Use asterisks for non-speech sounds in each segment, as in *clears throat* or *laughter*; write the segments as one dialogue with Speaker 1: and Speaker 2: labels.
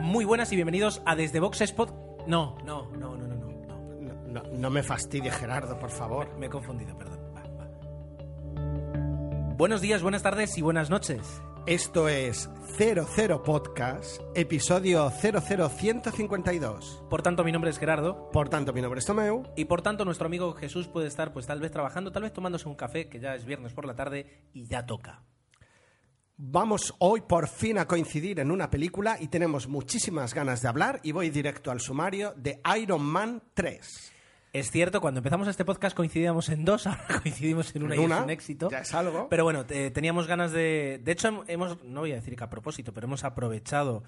Speaker 1: Muy buenas y bienvenidos a Desde Box Spot. No, no, no, no, no, no. no.
Speaker 2: No, me fastidie, Gerardo, por favor.
Speaker 1: Me he confundido, perdón. Va, va. Buenos días, buenas tardes y buenas noches.
Speaker 2: Esto es 00 Podcast, episodio 00152.
Speaker 1: Por tanto, mi nombre es Gerardo.
Speaker 2: Por tanto, mi nombre es Tomeu.
Speaker 1: Y por tanto, nuestro amigo Jesús puede estar, pues tal vez trabajando, tal vez tomándose un café, que ya es viernes por la tarde y ya toca.
Speaker 2: Vamos hoy por fin a coincidir en una película y tenemos muchísimas ganas de hablar y voy directo al sumario de Iron Man 3.
Speaker 1: Es cierto, cuando empezamos este podcast coincidíamos en dos, *laughs* ahora coincidimos en una
Speaker 2: En
Speaker 1: y
Speaker 2: una,
Speaker 1: es un éxito.
Speaker 2: ya es algo.
Speaker 1: Pero bueno, te- teníamos ganas de. De hecho, hemos, no voy a decir que a propósito, pero hemos aprovechado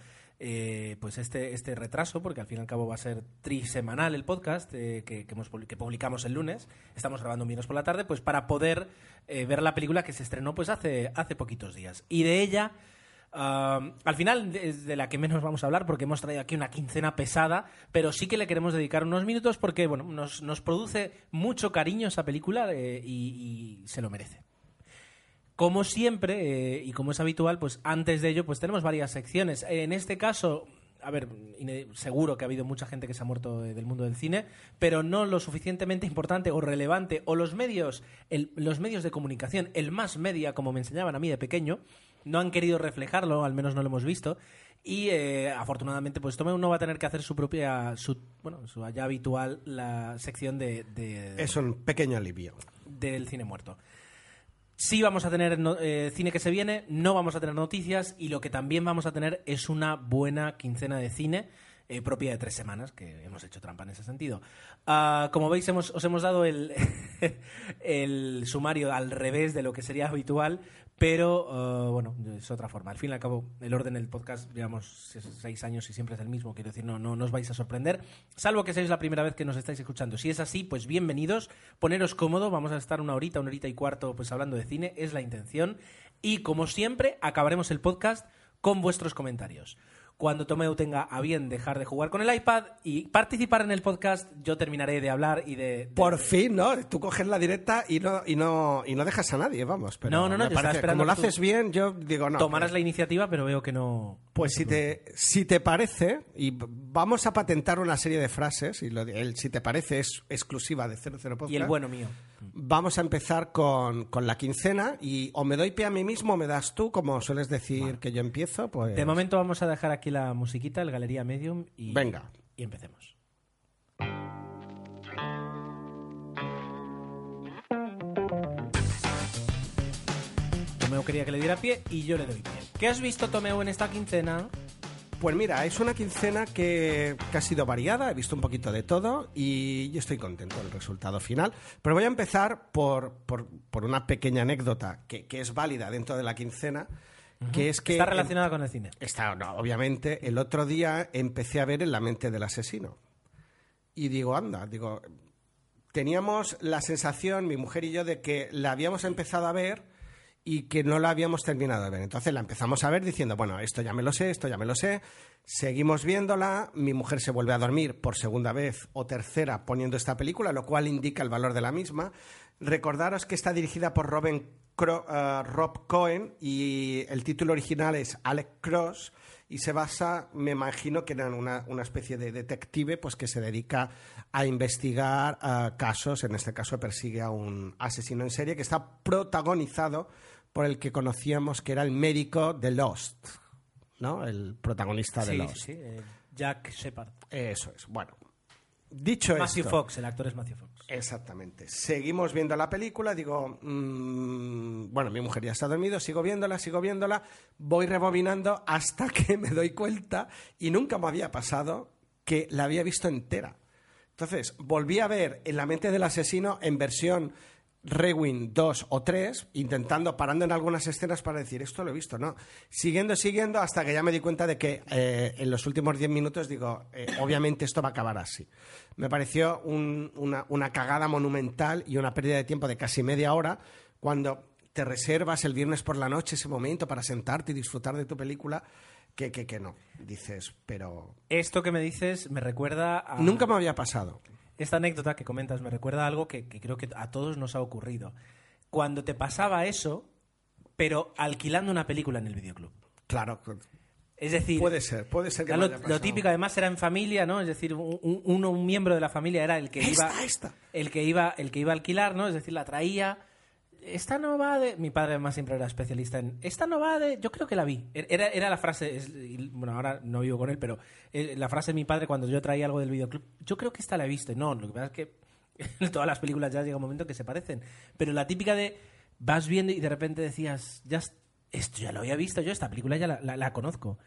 Speaker 1: eh, pues este, este retraso, porque al fin y al cabo va a ser trisemanal el podcast eh, que, que hemos, que publicamos el lunes. Estamos grabando un por la tarde, pues para poder eh, ver la película que se estrenó pues hace, hace poquitos días. Y de ella. Al final es de la que menos vamos a hablar porque hemos traído aquí una quincena pesada, pero sí que le queremos dedicar unos minutos porque bueno, nos, nos produce mucho cariño esa película eh, y se lo merece. Como siempre, eh, y como es habitual, pues antes de ello, pues tenemos varias secciones. En este caso, a ver, seguro que ha habido mucha gente que se ha muerto del mundo del cine, pero no lo suficientemente importante o relevante, o los medios, el- los medios de comunicación, el más media, como me enseñaban a mí de pequeño, no han querido reflejarlo, al menos no lo hemos visto. Y eh, afortunadamente, pues Tomeu no va a tener que hacer su propia, su, bueno, su ya habitual, la sección de, de-
Speaker 2: Es un pequeño alivio.
Speaker 1: del cine muerto. Sí vamos a tener eh, cine que se viene, no vamos a tener noticias y lo que también vamos a tener es una buena quincena de cine eh, propia de tres semanas, que hemos hecho trampa en ese sentido. Ah, como veis, hemos- os hemos dado el, *laughs* el sumario al revés de lo que sería habitual, pero ah, bueno, es otra forma. Al fin y al cabo, el orden del podcast, llevamos seis- seis años y siempre es el mismo, quiero decir, no, no, no os vais a sorprender, salvo que seáis la primera vez que nos estáis escuchando. Si es así, pues bienvenidos, poneros cómodo, vamos a estar una horita, una horita y cuarto pues hablando de cine, es la intención, y como siempre, acabaremos el podcast con vuestros comentarios. Cuando Tomeu tenga a bien dejar de jugar con el iPad y participar en el podcast, yo terminaré de hablar y de... de-
Speaker 2: Por fin, ¿no? Tú coges la directa y no, y no, y no dejas a nadie, vamos. Pero
Speaker 1: No, no, no, yo
Speaker 2: parece-
Speaker 1: esperando
Speaker 2: como lo haces bien, yo digo no.
Speaker 1: tomarás
Speaker 2: pero-
Speaker 1: la iniciativa, pero veo que no...
Speaker 2: Pues si te, si te parece, y vamos a patentar una serie de frases, y lo el si te parece es exclusiva de 00 Podcast.
Speaker 1: Y el bueno mío.
Speaker 2: Vamos a empezar con, con la quincena, y o me doy pie a mí mismo o me das tú, como sueles decir que yo empiezo, pues...
Speaker 1: De momento vamos a dejar aquí la musiquita, el Galería Medium y...
Speaker 2: Venga.
Speaker 1: Y empecemos. Tomeo quería que le diera pie y yo le doy pie. ¿Qué has visto, Tomeo, en esta quincena?
Speaker 2: Pues mira, es una quincena que, que ha sido variada, he visto un poquito de todo y yo estoy contento del resultado final. Pero voy a empezar por, por, por una pequeña anécdota que, que es válida dentro de la quincena, que es que...
Speaker 1: Está relacionada con el cine.
Speaker 2: Está, no, obviamente, el otro día empecé a ver En la mente del asesino. Y digo, anda, digo, teníamos la sensación, mi mujer y yo, de que la habíamos empezado a ver y que no la habíamos terminado de ver. Entonces la empezamos a ver diciendo, bueno, esto ya me lo sé, esto ya me lo sé. Seguimos viéndola, mi mujer se vuelve a dormir por segunda vez o tercera poniendo esta película, lo cual indica el valor de la misma. Recordaros que está dirigida por Robin eh, Rob Cohen y el título original es Alex Cross y se basa, me imagino que en una, una especie de detective pues que se dedica a investigar eh, casos, en este caso persigue a un asesino en serie que está protagonizado por el que conocíamos que era el médico de Lost, ¿no? El protagonista de
Speaker 1: Sí,
Speaker 2: Lost.
Speaker 1: sí, sí, eh, Jack Shepard.
Speaker 2: Eso es. Bueno, dicho
Speaker 1: Matthew
Speaker 2: esto,
Speaker 1: Fox, el actor es Matthew Fox.
Speaker 2: Exactamente. Seguimos viendo la película, digo, mm, bueno, mi mujer ya está dormido, sigo viéndola, sigo viéndola, voy rebobinando hasta que me doy cuenta y nunca me había pasado que la había visto entera. Entonces, volví a ver En la mente del asesino en versión Rewind 2 o 3, intentando, parando en algunas escenas para decir, esto lo he visto, ¿no? Siguiendo, siguiendo, hasta que ya me di cuenta de que eh, en los últimos 10 minutos digo, eh, obviamente esto va a acabar así. Me pareció un- una, una cagada monumental y una pérdida de tiempo de casi media hora cuando te reservas el viernes por la noche ese momento para sentarte y disfrutar de tu película, que, que, que no. Dices, pero...
Speaker 1: Esto que me dices me recuerda a...
Speaker 2: Nunca me había pasado.
Speaker 1: Esta anécdota que comentas me recuerda a algo que, que creo que a todos nos ha ocurrido. Cuando te pasaba eso, pero alquilando una película en el videoclub.
Speaker 2: Claro,
Speaker 1: Es decir,
Speaker 2: Puede ser, puede ser que
Speaker 1: lo,
Speaker 2: haya
Speaker 1: lo típico además era en familia, ¿no? Es decir, un, un- miembro de la familia era el que
Speaker 2: Esta,
Speaker 1: iba
Speaker 2: esta.
Speaker 1: el que iba el que iba a alquilar, ¿no? Es decir, la traía esta no va de mi padre además siempre era especialista en esta no va de yo creo que la vi. Era, era la frase es- bueno ahora no vivo con él pero eh, la frase de mi padre cuando yo traía algo del videoclub yo creo que esta la he visto no lo que pasa es que *laughs* todas las películas ya llega un momento que se parecen pero la típica de vas viendo y de repente decías ya es- esto ya lo había visto yo esta película ya la conozco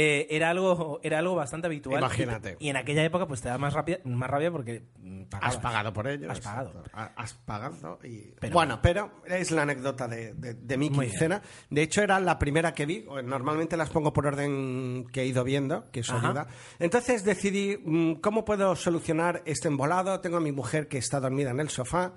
Speaker 1: Eh, era algo era algo bastante habitual
Speaker 2: Imagínate.
Speaker 1: y, y en aquella época pues te da más rabia más rabia porque mm,
Speaker 2: Has
Speaker 1: pagabas.
Speaker 2: pagado por ello.
Speaker 1: Has pagado.
Speaker 2: Ha- Has pagado y...
Speaker 1: Pero-
Speaker 2: bueno, pero es la anécdota de, de, de mi quincena. De hecho, era la primera que vi. Normalmente las pongo por orden que he ido viendo, que eso
Speaker 1: Ajá.
Speaker 2: ayuda. Entonces decidí, mm, ¿cómo puedo solucionar este embolado? Tengo a mi mujer que está dormida en el sofá.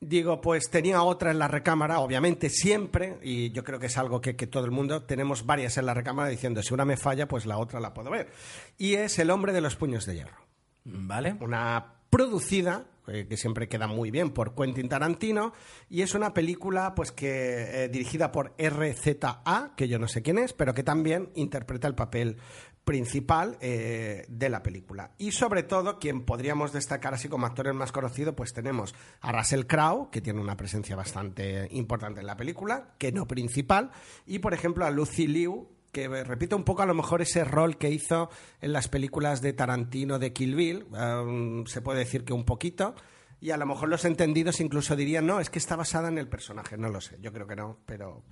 Speaker 2: Digo, pues tenía otra en la recámara, obviamente siempre, y yo creo que es algo que, que todo el mundo, tenemos varias en la recámara diciendo, si una me falla, pues la otra la puedo ver. Y es El hombre de los puños de hierro
Speaker 1: vale
Speaker 2: una producida eh, que siempre queda muy bien por Quentin Tarantino y es una película pues que eh, dirigida por RZA que yo no sé quién es pero que también interpreta el papel principal eh, de la película. Y sobre todo quien podríamos destacar así como actores más conocidos pues tenemos a Russell Crowe que tiene una presencia bastante importante en la película que no principal y por ejemplo a Lucy Liu que eh, repite un poco a lo mejor ese rol que hizo en las películas de Tarantino de Kill Bill, um, se puede decir que un poquito, y a lo mejor los entendidos incluso dirían, no, es que está basada en el personaje, no lo sé, yo creo que no, pero...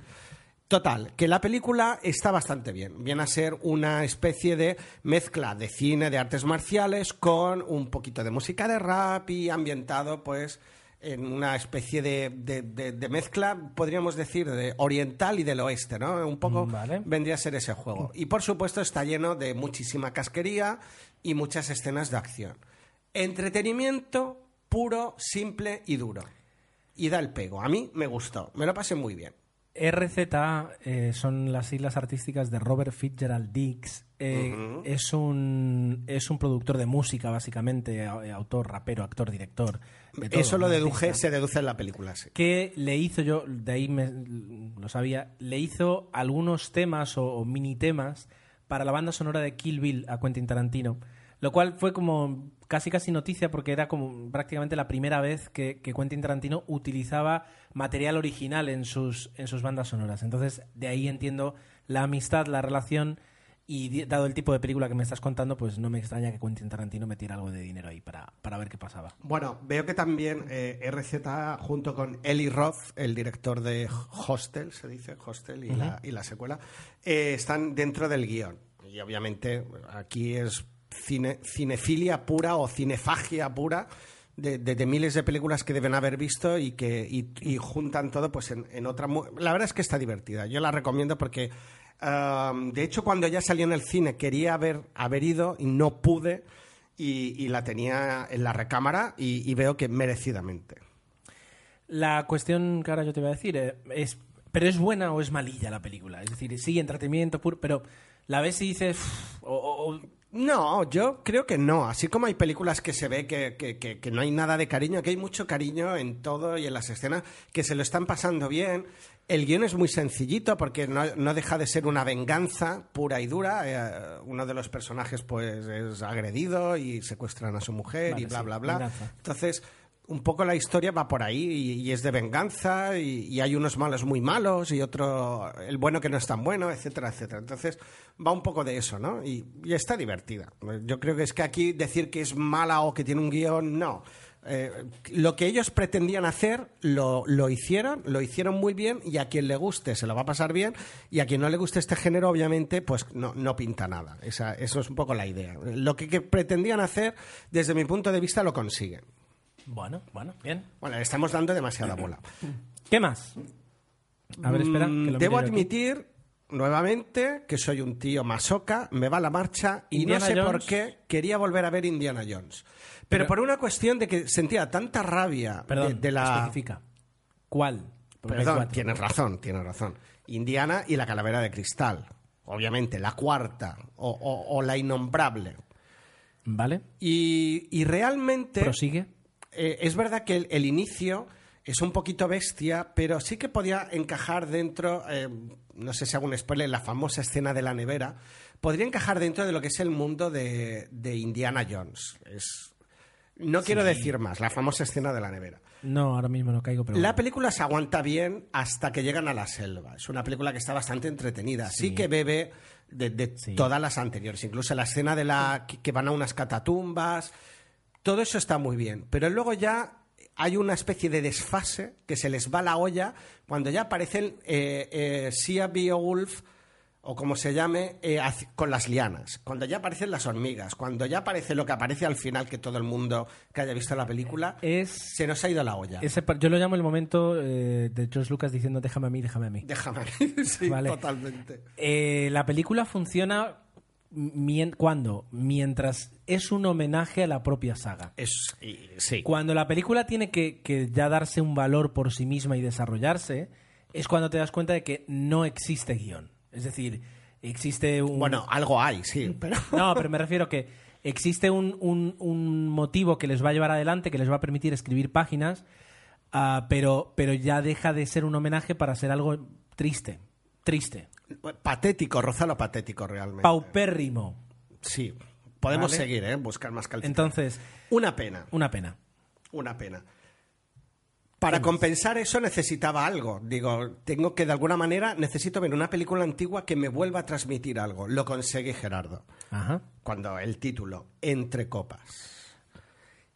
Speaker 2: Total, que la película está bastante bien. Viene a ser una especie de mezcla de cine, de artes marciales, con un poquito de música de rap y ambientado, pues, en una especie de, de- de- de mezcla, podríamos decir, de oriental y del oeste, ¿no? Un poco
Speaker 1: Mm, Vale.
Speaker 2: vendría a ser ese juego. Y por supuesto está lleno de muchísima casquería y muchas escenas de acción. Entretenimiento puro, simple y duro. Y da el pego. A mí me gustó, me lo pasé muy bien.
Speaker 1: RZA eh, son las siglas artísticas de Robert Fitzgerald Diggs. Eh, es, un, es un productor de música, básicamente, eh, autor, rapero, actor, director. todo,
Speaker 2: Eso lo deduje, se deduce en la película, sí.
Speaker 1: Que le hizo yo, de ahí me, lo sabía, le hizo algunos temas o, o mini temas para la banda sonora de Kill Bill a Quentin Tarantino. Lo cual fue como casi casi noticia porque era como prácticamente la primera vez que, que Quentin Tarantino utilizaba material original en sus, en sus bandas sonoras. Entonces, de ahí entiendo la amistad, la relación y dado el tipo de película que me estás contando, pues no me extraña que Quentin Tarantino metiera algo de dinero ahí para, para ver qué pasaba.
Speaker 2: Bueno, veo que también eh, RZ junto con Eli Roth, el director de Hostel, se dice Hostel y, la, y la secuela, eh, están dentro del guion. Y obviamente aquí es cine, cinefilia pura o cinefagia pura de, miles de películas que deben haber visto y que y, juntan todo pues en, en otra... La verdad es que está divertida. Yo la recomiendo porque... de hecho, cuando ya salió en el cine quería haber, haber ido y no pude y, la tenía en la recámara y, veo que merecidamente.
Speaker 1: La cuestión que ahora yo te voy a decir eh, es, ¿pero es buena o es malilla la película? Es decir, sí, entretenimiento puro, pero la ves y dices, o-
Speaker 2: No, yo creo que no. Así como hay películas que se ve que, que- que- que no hay nada de cariño, que hay mucho cariño en todo y en las escenas, que se lo están pasando bien. El guion es muy sencillito porque no, no deja de ser una venganza pura y dura. Eh, uno de los personajes pues es agredido y secuestran a su mujer
Speaker 1: Vale,
Speaker 2: y bla,
Speaker 1: sí,
Speaker 2: bla, bla.
Speaker 1: venganza.
Speaker 2: Entonces, un poco la historia va por ahí y, es de venganza y, hay unos malos muy malos y otro, el bueno que no es tan bueno, etcétera, etcétera. Entonces, va un poco de eso, ¿no? Y, y está divertida. Yo creo que es que aquí decir que es mala o que tiene un guion, no. Eh, lo que ellos pretendían hacer lo, lo hicieron, lo hicieron muy bien y a quien le guste se lo va a pasar bien y a quien no le guste este género obviamente pues no, no pinta nada. Esa, eso es un poco la idea. Lo que, que pretendían hacer desde mi punto de vista lo consiguen.
Speaker 1: Bueno, bueno, bien.
Speaker 2: Bueno, le estamos dando demasiada bola. *clears throat*
Speaker 1: ¿Qué más? A ver, espera.
Speaker 2: Mm,
Speaker 1: que lo
Speaker 2: Debo
Speaker 1: mire yo aquí.
Speaker 2: admitir nuevamente que soy un tío masoca, me va la marcha y
Speaker 1: Indiana
Speaker 2: no sé por
Speaker 1: Jones.
Speaker 2: qué quería volver a ver Indiana Jones. Pero,
Speaker 1: Pero-
Speaker 2: por una cuestión de que sentía tanta rabia de-
Speaker 1: Perdón,
Speaker 2: de, la...
Speaker 1: especifica. ¿Cuál? Porque hay
Speaker 2: Perdón,
Speaker 1: cuatro.
Speaker 2: tienes razón, tienes razón. Indiana y la calavera de cristal. Obviamente, la cuarta o, o- o la innombrable.
Speaker 1: ¿Vale?
Speaker 2: Y, y realmente...
Speaker 1: Prosigue.
Speaker 2: Eh, es verdad que el, el inicio es un poquito bestia, pero sí que podía encajar dentro, eh, no sé si hago un spoiler, la famosa escena de la nevera, podría encajar dentro de lo que es el mundo de, de Indiana Jones. Es, no quiero decir más, la famosa escena de la nevera.
Speaker 1: No, ahora mismo no caigo, pero...
Speaker 2: La
Speaker 1: bueno.
Speaker 2: película se aguanta bien hasta que llegan a la selva. Es una película que está bastante entretenida. Sí, que bebe de, de
Speaker 1: Sí.
Speaker 2: todas las anteriores. Incluso la escena de la que, que van a unas catatumbas. Todo eso está muy bien. Pero luego ya hay una especie de desfase que se les va la olla cuando ya aparecen eh, eh, Sia Beowulf o como se llame, eh, con las lianas, cuando ya aparecen las hormigas, cuando ya aparece lo que aparece al final que todo el mundo que haya visto la película,
Speaker 1: Es...
Speaker 2: se nos ha ido la olla.
Speaker 1: Ese yo lo llamo el momento eh, de George Lucas diciendo déjame a mí, déjame a mí.
Speaker 2: Déjame. *laughs* sí,
Speaker 1: Vale.
Speaker 2: totalmente.
Speaker 1: Eh, la película funciona mien- cuando mientras es un homenaje a la propia saga.
Speaker 2: Es, y- sí.
Speaker 1: Cuando la película tiene que, que ya darse un valor por sí misma y desarrollarse, es cuando te das cuenta de que no existe guion. Es decir, existe un...
Speaker 2: Bueno, algo hay, sí, *laughs* pero...
Speaker 1: No, pero me refiero que existe un, un- un motivo que les va a llevar adelante, que les va a permitir escribir páginas, ah, pero, pero ya deja de ser un homenaje para ser algo triste. Triste.
Speaker 2: Patético, rozalo patético realmente.
Speaker 1: Paupérrimo.
Speaker 2: Sí. Podemos
Speaker 1: Vale.
Speaker 2: seguir, ¿eh? Buscar más calidad.
Speaker 1: Entonces,
Speaker 2: Una pena,
Speaker 1: una pena.
Speaker 2: una pena. Para compensar eso necesitaba algo. Digo, tengo que de alguna manera, necesito ver una película antigua que me vuelva a transmitir algo. Lo conseguí Gerardo.
Speaker 1: Ajá.
Speaker 2: Cuando el título, Entre Copas.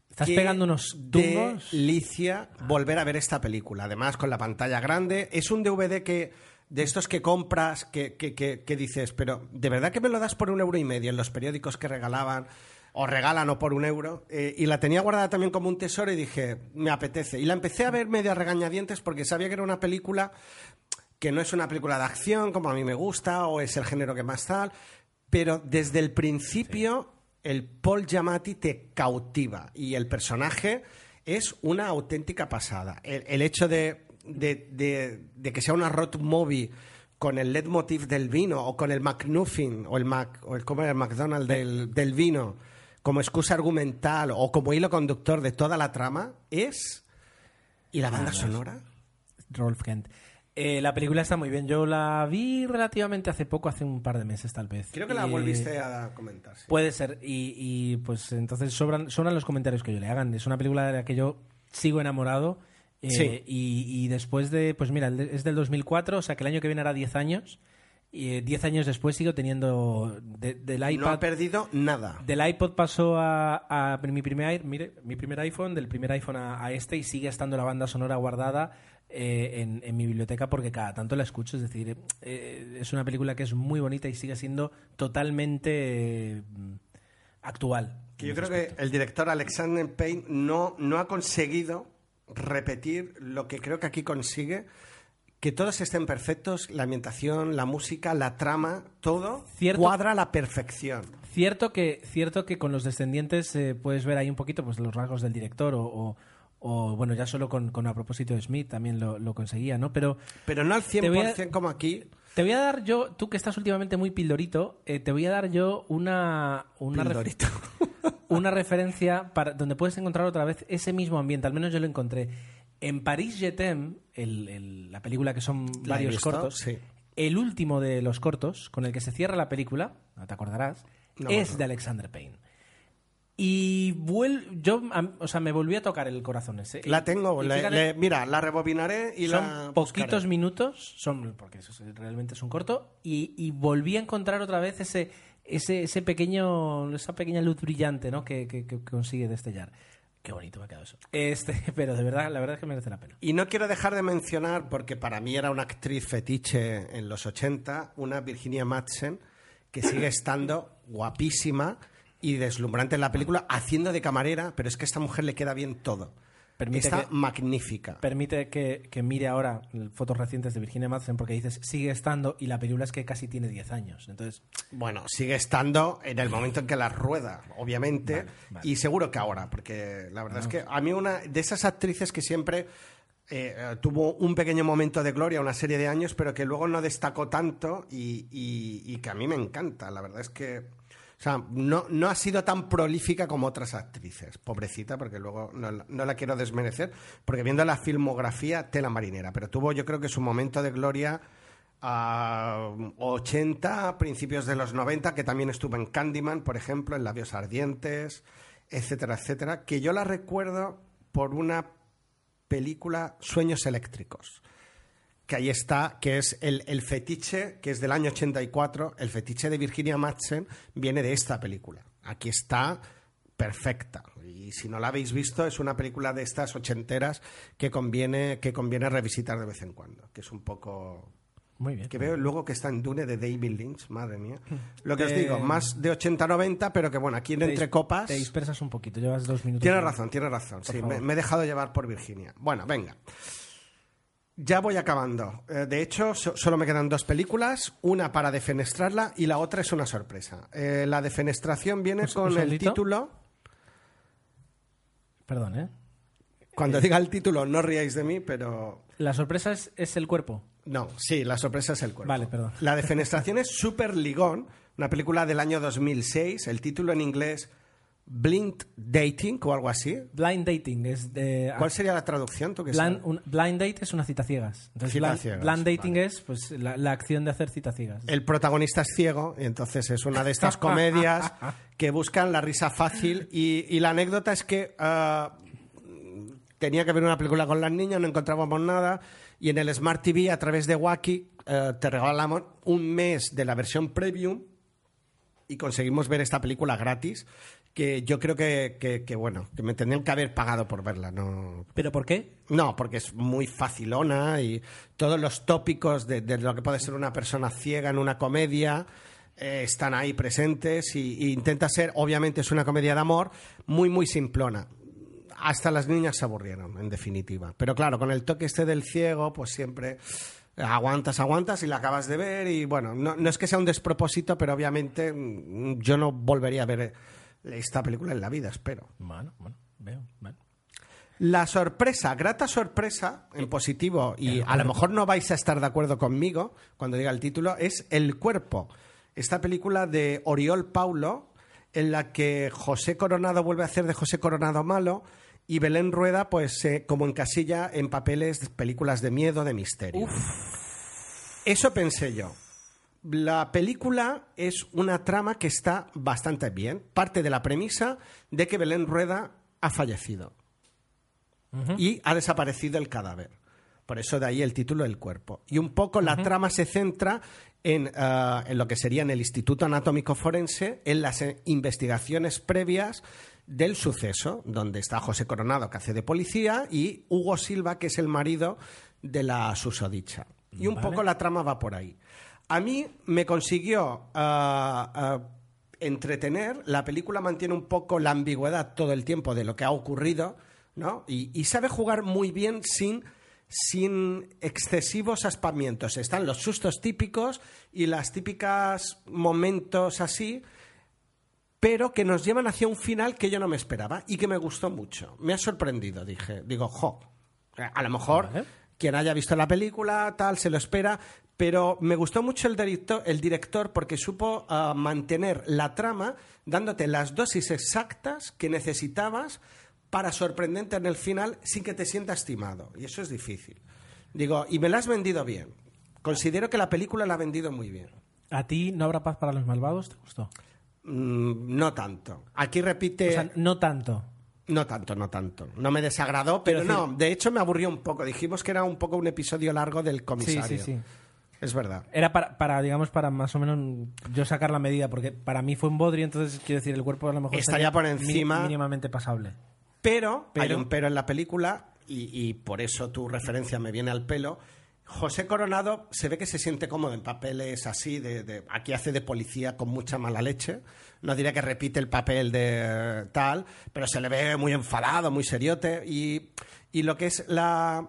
Speaker 1: Estás
Speaker 2: Qué
Speaker 1: pegando unos tumbos.
Speaker 2: delicia volver a ver esta película. Además, con la pantalla grande. Es un DVD que de estos que compras, que, que- que- que dices, pero ¿de verdad que me lo das por un euro y medio en los periódicos que regalaban? O regalan o por un euro. Eh, y la tenía guardada también como un tesoro y dije, me apetece. Y la empecé a ver medio a regañadientes porque sabía que era una película que no es una película de acción como a mí me gusta o es el género que más tal, pero desde el principio el Paul Giamatti te cautiva y el personaje es una auténtica pasada. El, el hecho de, de- de- de que sea una road movie con el leitmotiv del vino o con el McNuffin o el, Mac, o el, ¿cómo era? el McDonald's del, del vino como excusa argumental o como hilo conductor de toda la trama es... ¿Y la banda sonora?
Speaker 1: Rolf Kent. Eh, la película está muy bien. Yo la vi relativamente hace poco, hace un par de meses tal vez.
Speaker 2: Creo que la
Speaker 1: Eh,
Speaker 2: volviste a comentar. sí.
Speaker 1: Puede ser. Y, y, pues entonces sobran, sobran los comentarios que yo le hagan. Es una película de la que yo sigo enamorado. Eh,
Speaker 2: Sí.
Speaker 1: y, y después de, pues mira, es del 2004, o sea que el año que viene hará 10 años. Y eh, 10 años después sigo teniendo de- del
Speaker 2: No ha
Speaker 1: iPad.
Speaker 2: perdido nada.
Speaker 1: Del iPod pasó a, a mi, primer, mire, mi primer iPhone, del primer iPhone a, a este y sigue estando la banda sonora guardada eh, en, en mi biblioteca porque cada tanto la escucho. Es decir, eh, es una película que es muy bonita y sigue siendo totalmente eh, actual.
Speaker 2: Que yo creo que el director Alexander Payne no, no ha conseguido repetir lo que creo que aquí consigue. Que todos estén perfectos, la ambientación, la música, la trama, todo
Speaker 1: Cierto.
Speaker 2: cuadra a la perfección.
Speaker 1: Cierto que, cierto que con los descendientes eh, puedes ver ahí un poquito pues, los rasgos del director o, o- o, bueno, ya solo con, con a propósito de Smith también lo, lo conseguía, ¿no? Pero
Speaker 2: Pero no al 100%
Speaker 1: voy a-
Speaker 2: como aquí.
Speaker 1: Te voy a dar yo, tú que estás últimamente muy pildorito, eh, te voy a dar yo una, una,
Speaker 2: Pildorito. *laughs*
Speaker 1: una referencia para, donde puedes encontrar otra vez ese mismo ambiente, al menos yo lo encontré. En París Je t'aime, el- el- la película que son
Speaker 2: ¿La he
Speaker 1: varios
Speaker 2: visto?
Speaker 1: cortos,
Speaker 2: Sí.
Speaker 1: el último de los cortos, con el que se cierra la película, no te acordarás,
Speaker 2: No
Speaker 1: es de Alexander Payne. Y vuel- yo, o sea, me volví a tocar el corazón ese.
Speaker 2: La tengo.
Speaker 1: Y
Speaker 2: le-
Speaker 1: fíjate,
Speaker 2: le- mira, la rebobinaré y
Speaker 1: son
Speaker 2: la.
Speaker 1: poquitos
Speaker 2: buscaré.
Speaker 1: minutos, son porque eso es- realmente es un corto, y, y volví a encontrar otra vez ese, ese, ese pequeño, esa pequeña luz brillante ¿no? que, que- que consigue destellar. Qué bonito me ha quedado eso. Este, *laughs* pero de verdad, la verdad es que merece la pena.
Speaker 2: Y no quiero dejar de mencionar, porque para mí era una actriz fetiche en los 80, una Virginia Madsen, que sigue estando *laughs* guapísima y deslumbrante en la película, haciendo de camarera, pero es que a esta mujer le queda bien todo.
Speaker 1: Permite
Speaker 2: Está
Speaker 1: que-
Speaker 2: magnífica.
Speaker 1: Permite que, que mire ahora fotos recientes de Virginia Madsen porque dices, sigue estando y la película es que casi tiene 10 años. Entonces,
Speaker 2: Bueno, sigue estando en el momento en que la rueda, obviamente,
Speaker 1: Vale, vale.
Speaker 2: y seguro que ahora, porque la verdad es que a mí una de esas actrices que siempre eh, eh, tuvo un pequeño momento de gloria, una serie de años, pero que luego no destacó tanto y, y- y que a mí me encanta. La verdad es que O sea, no, no ha sido tan prolífica como otras actrices. Pobrecita, porque luego no, no la quiero desmerecer, porque viendo la filmografía, tela marinera. Pero tuvo, yo creo que su momento de gloria a 80, principios de los 90, que también estuvo en Candyman, por ejemplo, en Labios Ardientes, etcétera, etcétera. Que yo la recuerdo por una película Sueños Eléctricos que ahí está, que es el, el fetiche, que es del año 84, el fetiche de Virginia Madsen viene de esta película. Aquí está perfecta. Y si no la habéis visto, es una película de estas ochenteras que conviene, que conviene revisitar de vez en cuando, que es un poco...
Speaker 1: Muy bien.
Speaker 2: Que veo luego que está en Dune de David Lynch, madre mía. Lo que os digo, más de 80-90, pero que bueno, aquí en Entre Copas...
Speaker 1: Te dispersas un poquito, llevas dos minutos.
Speaker 2: Tienes razón, tienes razón. Sí, me he dejado llevar por Virginia. Bueno, venga. Ya voy acabando. Eh, de hecho, so- solo me quedan dos películas, una para defenestrarla y la otra es una sorpresa. Eh, la defenestración viene
Speaker 1: Un- un
Speaker 2: con el título.
Speaker 1: Perdón, ¿eh?
Speaker 2: Cuando diga el título, no ríais de mí, pero.
Speaker 1: La sorpresa es, es el cuerpo.
Speaker 2: No, sí, la sorpresa es el cuerpo.
Speaker 1: Vale, perdón.
Speaker 2: La defenestración es Super Ligón, una película del año 2006. El título en inglés, Blind Dating o algo así.
Speaker 1: Blind dating es de.
Speaker 2: ¿Cuál sería la traducción? ¿Tú qué
Speaker 1: Blind, un- blind date es una cita ciegas. Entonces,
Speaker 2: Cita
Speaker 1: blind,
Speaker 2: ciegas,
Speaker 1: blind dating
Speaker 2: vale.
Speaker 1: es pues la, la acción de hacer cita ciegas.
Speaker 2: el protagonista es ciego y entonces es una de estas *laughs* comedias que buscan la risa fácil y, y la anécdota es que ah, tenía que ver una película con las niñas, no encontrábamos nada y en el Smart TV a través de Wacky eh, te regalamos un mes de la versión premium y conseguimos ver esta película gratis que yo creo que, que- que, bueno, que me tendrían que haber pagado por verla, no,
Speaker 1: ¿Pero por qué?
Speaker 2: no, porque es muy facilona y todos los tópicos de, de lo que puede ser una persona ciega en una comedia eh, están ahí presentes y, y intenta ser, obviamente es una comedia de amor, muy, muy simplona. Hasta las niñas se aburrieron, en definitiva. Pero claro, con el toque este del ciego, pues siempre aguantas, aguantas y la acabas de ver y bueno, no, no es que sea un despropósito, pero obviamente mm, yo no volvería a ver esta película en la vida, espero.
Speaker 1: Bueno, bueno, veo. Bueno.
Speaker 2: La sorpresa, grata sorpresa, en positivo, y a lo mejor no vais a estar de acuerdo conmigo cuando diga el título, es El cuerpo. Esta película de Oriol Paulo, en la que José Coronado vuelve a hacer de José Coronado malo y Belén Rueda, pues, como encasilla en papeles películas de miedo, de misterio. Eso pensé yo. La película es una trama que está bastante bien. Parte de la premisa de que Belén Rueda ha fallecido y ha desaparecido el cadáver. Por eso de ahí el título El cuerpo. Y un poco la trama se centra en, ah, en lo que sería en el Instituto Anatómico Forense, en las eh, investigaciones previas del suceso, donde está José Coronado, que hace de policía, y Hugo Silva, que es el marido de la susodicha. Y un
Speaker 1: Vale.
Speaker 2: poco la trama va por ahí. A mí me consiguió ah, ah, entretener. La película mantiene un poco la ambigüedad todo el tiempo de lo que ha ocurrido, ¿no? Y, sabe jugar muy bien sin, sin excesivos aspamientos. Están los sustos típicos y las típicas momentos así, pero que nos llevan hacia un final que yo no me esperaba y que me gustó mucho. Me ha sorprendido, dije. Digo, jo, a lo mejor. Quien haya visto la película, tal, se lo espera, pero me gustó mucho el director, el director porque supo ah, mantener la trama dándote las dosis exactas que necesitabas para sorprendente en el final sin que te sientas estimado. Y eso es difícil. Digo, y me la has vendido bien. Considero que la película la ha vendido muy bien.
Speaker 1: ¿A ti no habrá paz para los malvados? ¿Te gustó?
Speaker 2: Mm, no tanto. Aquí repite...
Speaker 1: O sea, no tanto.
Speaker 2: No tanto, no tanto. No me desagradó, pero no, de hecho me aburrió un poco. Dijimos que era un poco un episodio largo del
Speaker 1: Sí,
Speaker 2: comisario.
Speaker 1: sí, sí.
Speaker 2: Es verdad.
Speaker 1: Era para, para, digamos, para más o menos yo sacar la medida, porque para mí fue un bodrio, entonces quiero decir, el cuerpo a lo mejor
Speaker 2: Estaría
Speaker 1: estaría
Speaker 2: por encima.
Speaker 1: mínimamente pasable.
Speaker 2: Pero, hay
Speaker 1: Pero-
Speaker 2: un pero en la película, y, y por eso tu referencia me viene al pelo. José Coronado se ve que se siente cómodo en papeles así, de, aquí hace de policía con mucha mala leche. No diría que repite el papel de tal, pero se le ve muy enfadado, muy seriote. Y, y lo que es la.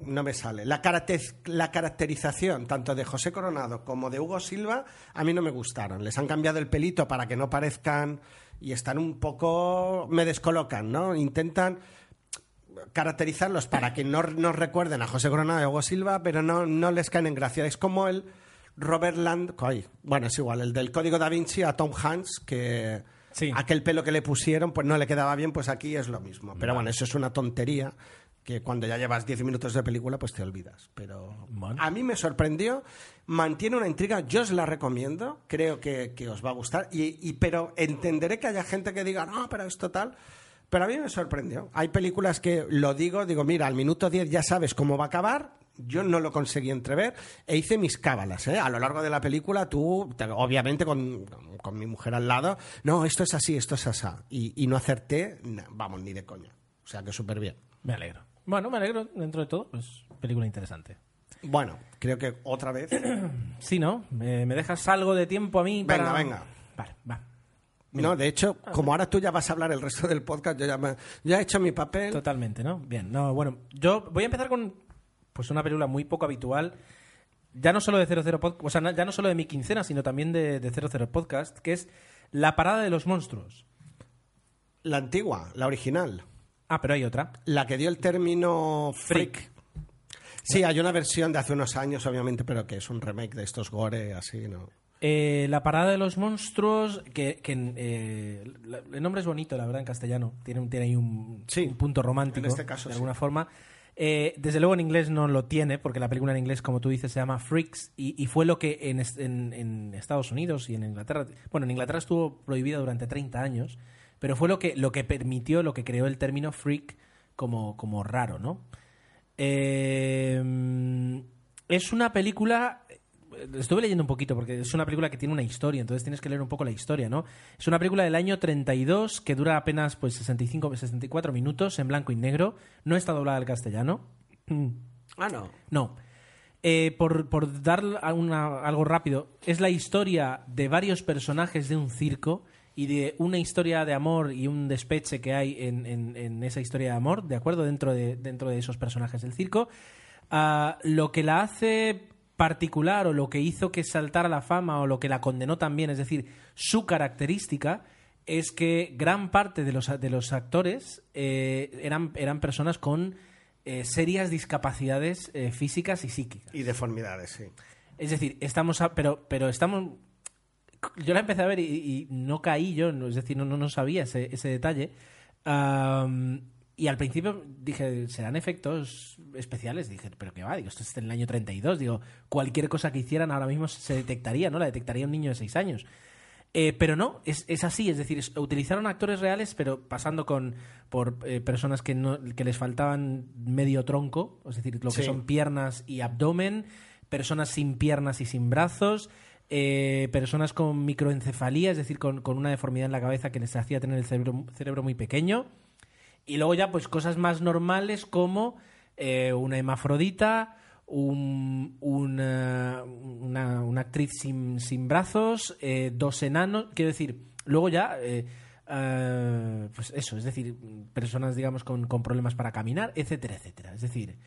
Speaker 2: No me sale. La, caracter- la caracterización tanto de José Coronado como de Hugo Silva a mí no me gustaron. Les han cambiado el pelito para que no parezcan y están un poco... me descolocan, ¿no? Intentan caracterizarlos para que no nos recuerden a José Coronado y a Hugo Silva, pero no, no les caen en gracia. Es como el Robert Land, ay, bueno, es igual, el del Código Da Vinci a Tom Hanks, que
Speaker 1: Sí.
Speaker 2: aquel pelo que le pusieron pues no le quedaba bien, pues aquí es lo mismo. Pero bueno, eso es una tontería que cuando ya llevas 10 minutos de película pues te olvidas. Pero a mí me sorprendió, mantiene una intriga, yo os la recomiendo, creo que, que os va a gustar, y, y- pero entenderé que haya gente que diga, no, pero esto tal... Pero a mí me sorprendió. Hay películas que lo digo, digo, mira, al minuto 10 ya sabes cómo va a acabar. Yo no lo conseguí entrever e hice mis cábalas. ¿eh? A lo largo de la película, tú, te- obviamente con, con mi mujer al lado, no, esto es así, esto es asá. Y, y no acerté, na- vamos, ni de coña. O sea que súper bien.
Speaker 1: Me alegro. Bueno, me alegro dentro de todo. Pues película interesante.
Speaker 2: Bueno, creo que otra vez.
Speaker 1: Sí, ¿no? ¿Me, me dejas algo de tiempo a mí
Speaker 2: Venga,
Speaker 1: para...?
Speaker 2: venga.
Speaker 1: Vale, va.
Speaker 2: No, de hecho, como ahora tú ya vas a hablar el resto del podcast, yo ya, me- ya he hecho mi papel.
Speaker 1: Totalmente, ¿no? Bien, no, bueno, yo voy a empezar con pues una película muy poco habitual, ya no solo de 00 Podcast, o sea, ya no solo de mi quincena, sino también de, de 00 Podcast, que es La parada de los monstruos.
Speaker 2: La antigua, la original.
Speaker 1: Ah, pero hay otra.
Speaker 2: La que dio el término freak.
Speaker 1: Freak.
Speaker 2: Sí, hay una versión de hace unos años, obviamente, pero que es un remake de estos gore, así, ¿no?
Speaker 1: Eh, la parada de los monstruos, que, que, eh, el nombre es bonito, la verdad, en castellano. Tiene, ahí un,
Speaker 2: Sí,
Speaker 1: un punto romántico,
Speaker 2: en este caso
Speaker 1: de
Speaker 2: sí.
Speaker 1: alguna forma. Eh, desde luego en inglés no lo tiene, porque la película en inglés, como tú dices, se llama Freaks, y, y fue lo que en, en- en Estados Unidos y en Inglaterra, bueno, en Inglaterra estuvo prohibida durante 30 años, pero fue lo que, lo que permitió, lo que creó el término freak como, como raro, ¿no? Es una película. Estuve leyendo un poquito porque es una película que tiene una historia, entonces tienes que leer un poco la historia, ¿no? Es una película del año 32 que dura apenas pues 65 64 minutos en blanco y negro. No está doblada al castellano. *clears throat*
Speaker 2: Ah, no.
Speaker 1: No. Eh, por, por dar una- algo rápido, es la historia de varios personajes de un circo y de una historia de amor y un despeche que hay en, en- en esa historia de amor, ¿de acuerdo? Dentro de, dentro de esos personajes del circo. Ah, lo que la hace particular o lo que hizo que saltara la fama o lo que la condenó también, es decir, su característica es que gran parte de los, de los actores eh, eran, eran personas con eh, serias discapacidades eh, físicas y psíquicas.
Speaker 2: Y deformidades, sí.
Speaker 1: Es decir, estamos a- pero, pero estamos. Yo la empecé a ver y, y no caí yo, es decir, no, no, no sabía ese, ese detalle. Am, y al principio dije, ¿serán efectos especiales? Dije, ¿pero qué va? Digo, esto es en el año 32. Digo, cualquier cosa que hicieran ahora mismo se detectaría, ¿no? La detectaría un niño de 6 años. Eh, pero no, es, es así, es decir, es- utilizaron actores reales, pero pasando con por eh, personas que, no, que les faltaban medio tronco, es decir, lo que
Speaker 2: Sí.
Speaker 1: son piernas y abdomen, personas sin piernas y sin brazos, eh, personas con microencefalía, es decir, con, con una deformidad en la cabeza que les hacía tener el cerebro, cerebro muy pequeño. Y luego ya, pues cosas más normales como eh, una hermafrodita, un- una, una, una actriz sin, sin brazos, eh, dos enanos. Quiero decir, luego ya, eh, eh, pues eso, es decir, personas, digamos, con, con problemas para caminar, etcétera, etcétera. Es decir,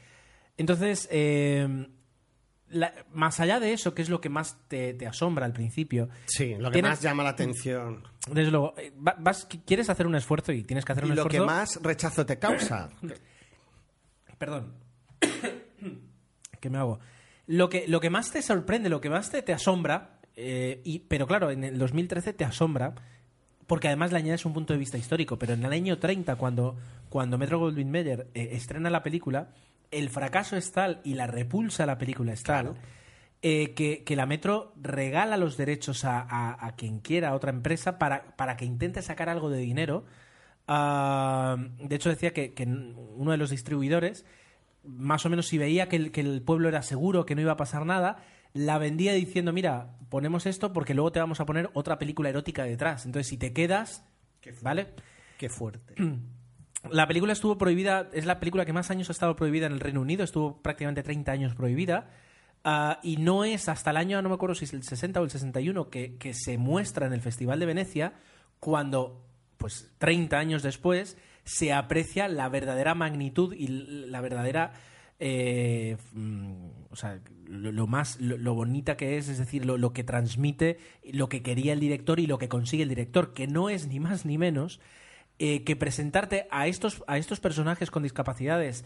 Speaker 1: entonces, eh, la- más allá de eso, que es lo que más te, te asombra al principio,
Speaker 2: Sí, lo que más llama la atención.
Speaker 1: desde luego, eh, va- vas, quieres hacer un esfuerzo y tienes que hacer
Speaker 2: Y
Speaker 1: un
Speaker 2: lo que
Speaker 1: esfuerzo.
Speaker 2: más rechazo te causa. *coughs*
Speaker 1: Perdón. *coughs* ¿Qué me hago? Lo que, lo que más te sorprende, lo que más te, te asombra, eh, y, pero claro, en el 2013 te asombra, porque además le añades un punto de vista histórico, pero en el año 30, cuando, cuando Metro Goldwyn Mayer eh, estrena la película, el fracaso es tal y la repulsa a la película es tal eh, que, que la Metro regala los derechos a, a- a quien quiera, a otra empresa, para, para que intente sacar algo de dinero. Ah, de hecho, decía que, que uno de los distribuidores, más o menos si veía que el, que el pueblo era seguro, que no iba a pasar nada, la vendía diciendo, mira, ponemos esto porque luego te vamos a poner otra película erótica detrás. Entonces, si te quedas, ¿vale?
Speaker 2: Qué fuerte. *clears throat*
Speaker 1: La película estuvo prohibida, es la película que más años ha estado prohibida en el Reino Unido, estuvo prácticamente 30 años prohibida. ah, y no es hasta el año, no me acuerdo si el 60 o el 61, que, que se muestra en el Festival de Venecia, cuando, pues 30 años después, se aprecia la verdadera magnitud y la verdadera. eh, mm, o sea, lo, lo más lo, lo bonita que es, es decir, lo, lo que transmite, lo que quería el director y lo que consigue el director, que no es ni más ni menos eh, que presentarte a estos, a estos personajes con discapacidades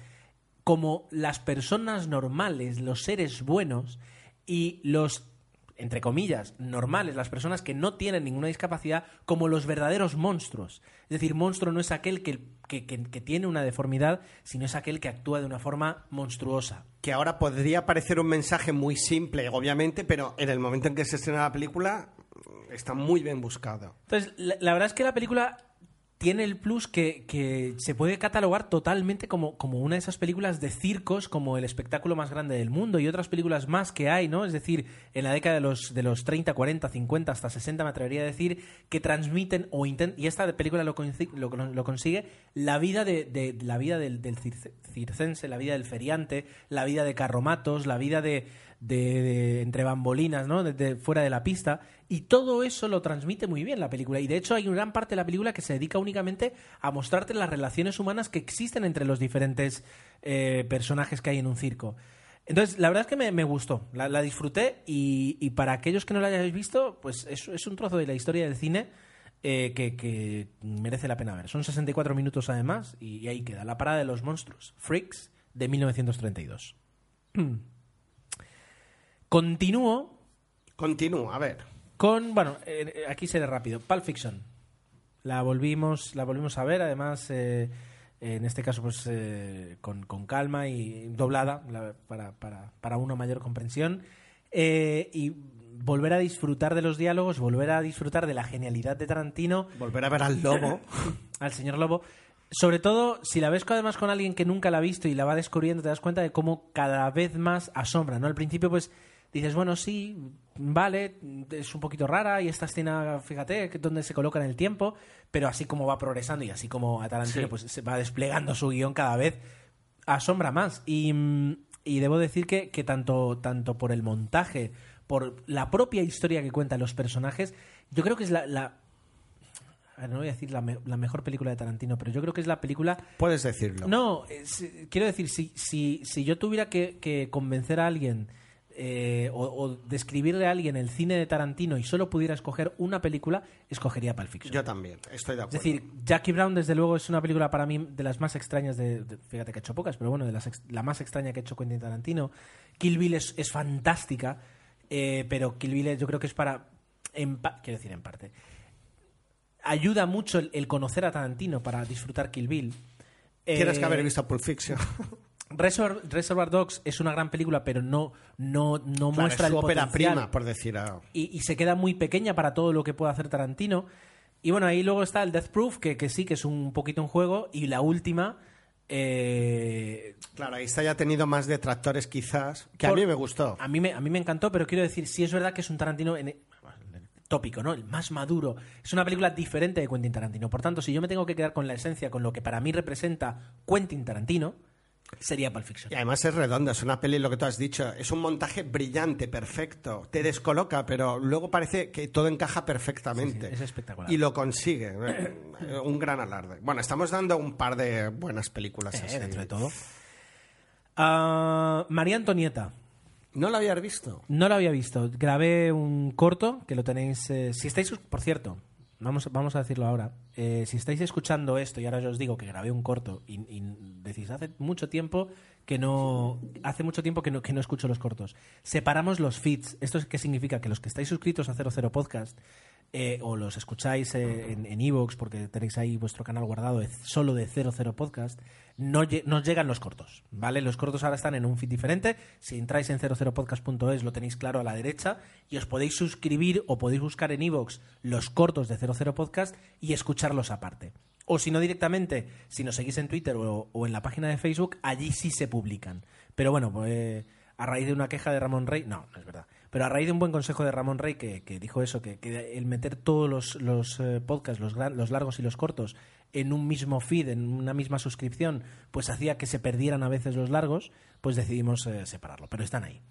Speaker 1: como las personas normales, los seres buenos y los entre comillas, normales, las personas que no tienen ninguna discapacidad, como los verdaderos monstruos. Es decir, monstruo no es aquel que, que, que- que tiene una deformidad, sino es aquel que actúa de una forma monstruosa.
Speaker 2: Que ahora podría parecer un mensaje muy simple, obviamente, pero en el momento en que se estrena la película está muy bien buscado.
Speaker 1: Entonces, la, la verdad es que la película tiene el plus que, que se puede catalogar totalmente como, como una de esas películas de circos, como el espectáculo más grande del mundo y otras películas más que hay, ¿no? Es decir, en la década de los, de los 30, 40, 50, hasta 60, me atrevería a decir, que transmiten o intentan, y esta película lo, lo, lo consigue, la vida, de, de- la vida del, del circe- circense, la vida del feriante, la vida de carromatos, la vida de, de- entre bambolinas, ¿no? Desde fuera de la pista. Y todo eso lo transmite muy bien la película. Y de hecho hay una gran parte de la película que se dedica únicamente a mostrarte las relaciones humanas que existen entre los diferentes eh, personajes que hay en un circo. Entonces, la verdad es que me, gustó, la, disfruté y, para aquellos que no la hayáis visto, pues es, es un trozo de la historia del cine eh, que, merece la pena ver. Son 64 minutos además y ahí queda, La parada de los monstruos, Freaks, de 1932. *clears throat* Continúo
Speaker 2: Continúa, a ver.
Speaker 1: con, bueno, eh, eh, aquí seré rápido. Pulp Fiction. La volvimos, la volvimos a ver, además, eh, en este caso, pues con, con calma y doblada la- para, para, para una mayor comprensión. Y volver a disfrutar de los diálogos, volver a disfrutar de la genialidad de Tarantino,
Speaker 2: Volver a ver al lobo. *laughs*
Speaker 1: al señor Lobo. Sobre todo, si la ves además con alguien que nunca la ha visto y la va descubriendo, te das cuenta de cómo cada vez más asombra, ¿no? Al principio, pues, dices, bueno, sí, vale, es un poquito rara y esta escena, fíjate, que donde se coloca en el tiempo, pero así como va progresando y así como a Tarantino,
Speaker 2: Sí.
Speaker 1: pues, se va desplegando su guion cada vez, asombra más. Y, mm, y debo decir que, que tanto, tanto por el montaje, por la propia historia que cuentan los personajes, yo creo que es la... la- no voy a decir la, me- la mejor película de Tarantino, pero yo creo que es la película
Speaker 2: Puedes decirlo.
Speaker 1: no, es- quiero decir, si, si, si yo tuviera que, que convencer a alguien eh, o, o describirle a alguien el cine de Tarantino y solo pudiera escoger una película, escogería Pulp Fiction.
Speaker 2: Yo también, estoy de
Speaker 1: es
Speaker 2: acuerdo.
Speaker 1: decir, Jackie Brown, desde luego, es una película para mí de las más extrañas de. de- fíjate que ha hecho pocas, pero bueno, de las ex- la más extraña que ha hecho Quentin Tarantino. Kill Bill es, es fantástica, eh, pero Kill Bill yo creo que es para. en pa- quiero decir, en parte. Ayuda mucho el, el conocer a Tarantino para disfrutar Kill Bill.
Speaker 2: Tienes
Speaker 1: Eh,
Speaker 2: que haber visto Pulp Fiction. *laughs*
Speaker 1: Reservoir, Reservoir Dogs es una gran película, pero no, no, no
Speaker 2: Claro,
Speaker 1: muestra
Speaker 2: es su
Speaker 1: el
Speaker 2: ópera
Speaker 1: potencial
Speaker 2: prima, por decir algo.
Speaker 1: y, y se queda muy pequeña para todo lo que puede hacer Tarantino. Y bueno, ahí luego está el Death Proof, que, que sí, que es un poquito un juego. Y la última, eh,
Speaker 2: Claro, ahí está ya ha tenido más detractores quizás, que
Speaker 1: Por-
Speaker 2: a mí me gustó.
Speaker 1: a mí, me, a mí me encantó, pero quiero decir, sí es verdad que es un Tarantino en- tópico, ¿no? El más maduro. Es una película diferente de Quentin Tarantino. Por tanto, si yo me tengo que quedar con la esencia, con lo que para mí representa Quentin Tarantino, sería Pulp Fiction.
Speaker 2: Y además es redonda, es una peli, lo que tú has dicho, es un montaje brillante, perfecto. Te descoloca, pero luego parece que todo encaja perfectamente.
Speaker 1: Sí, sí, es espectacular.
Speaker 2: Y lo consigue. eh, *coughs* un gran alarde. Bueno, estamos dando un par de buenas películas
Speaker 1: Eh,
Speaker 2: así.
Speaker 1: dentro de todo. Ah, María Antonieta.
Speaker 2: ¿No lo habías visto?
Speaker 1: No lo había visto. Grabé un corto que lo tenéis. eh, si estáis, por cierto, vamos, vamos a decirlo ahora. Eh, si estáis escuchando esto y ahora yo os digo que grabé un corto y, decís hace mucho tiempo que no hace mucho tiempo que no, que no escucho los cortos. Separamos los feeds. ¿Esto es qué significa? Que los que estáis suscritos a 00 Podcast eh, o los escucháis eh, en Evox porque tenéis ahí vuestro canal guardado de- solo de 00 Podcast, no, lle- no llegan los cortos, ¿vale? Los cortos ahora están en un feed diferente. Si entráis en 00podcast.es lo tenéis claro a la derecha y os podéis suscribir o podéis buscar en Evox los cortos de 00 Podcast y escucharlos aparte. O si no directamente, si nos seguís en Twitter o, en la página de Facebook, allí sí se publican. Pero bueno, pues, a raíz de una queja de Ramón Rey, no, no es verdad. Pero a raíz de un buen consejo de Ramón Rey que, dijo eso, que, el meter todos los, eh, podcasts, los, los largos y los cortos, en un mismo feed, en una misma suscripción, pues hacía que se perdieran a veces los largos, pues decidimos eh, separarlo. Pero están ahí.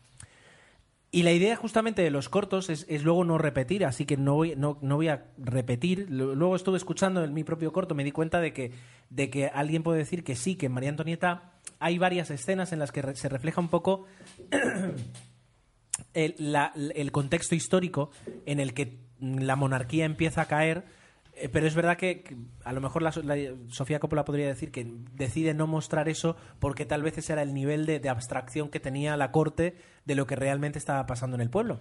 Speaker 1: Y la idea justamente de los cortos es, luego no repetir, así que no voy, a repetir. Luego estuve escuchando en mi propio corto, me di cuenta de que, de que alguien puede decir que sí, que en María Antonieta hay varias escenas en las que se refleja un poco *clears throat* el contexto histórico en el que la monarquía empieza a caer, eh, pero es verdad que, a lo mejor la, la- Sofía Coppola podría decir que decide no mostrar eso porque tal vez ese era el nivel de, de abstracción que tenía la corte de lo que realmente estaba pasando en el pueblo.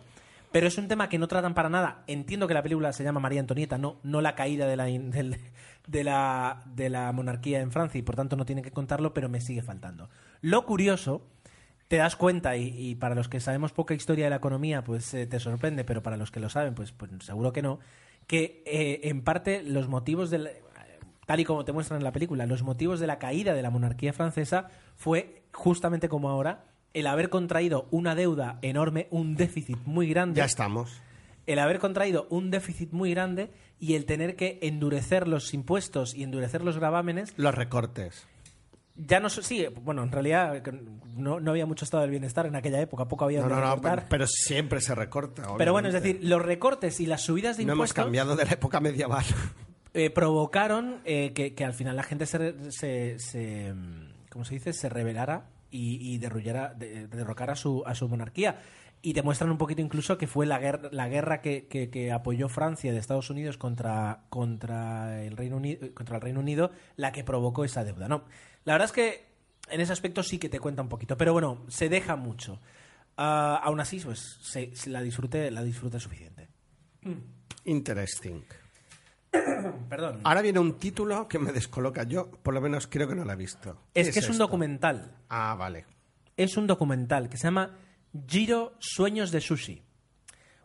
Speaker 1: pero es un tema que no tratan para nada. Entiendo que la película se llama María Antonieta, no, no la caída de la, del- de, la, de la monarquía en Francia y por tanto no tienen que contarlo, pero me sigue faltando. Lo curioso, te das cuenta, y, y para los que sabemos poca historia de la economía, pues eh, te sorprende, pero para los que lo saben, pues, pues seguro que no, que eh, en parte los motivos del tal y como te muestran en la película, los motivos de la caída de la monarquía francesa fue justamente como ahora el haber contraído una deuda enorme, un déficit muy grande,
Speaker 2: Ya estamos.
Speaker 1: el haber contraído un déficit muy grande y el tener que endurecer los impuestos y endurecer los gravámenes
Speaker 2: Los recortes.
Speaker 1: Ya no sí bueno en realidad no, no había mucho estado del bienestar en aquella época poco había
Speaker 2: No, no, no, pero, pero siempre se recorta.
Speaker 1: pero bueno es decir los recortes y las subidas de
Speaker 2: No hemos
Speaker 1: impuestos
Speaker 2: cambiado de la época medieval. *laughs*
Speaker 1: eh, provocaron eh, que, que al final la gente se, se, se, mm, ¿cómo se dice? se rebelara y, y de- derrocara a su, a su monarquía. Y demuestran un poquito incluso que fue la guerra, la guerra que, que- que apoyó Francia de Estados Unidos contra, contra, el Reino Unido, contra el Reino Unido la que provocó esa deuda. No, la verdad es que en ese aspecto sí que te cuenta un poquito, pero bueno, se deja mucho. Ah, aún así, pues se, se la disfrute, la disfrute suficiente.
Speaker 2: Interesting. *coughs*
Speaker 1: Perdón.
Speaker 2: Ahora viene un título que me descoloca. Yo, por lo menos, creo que no lo he visto.
Speaker 1: es
Speaker 2: ¿Qué
Speaker 1: que es un documental.
Speaker 2: Ah, vale.
Speaker 1: es un documental que se llama Giro Sueños de Sushi.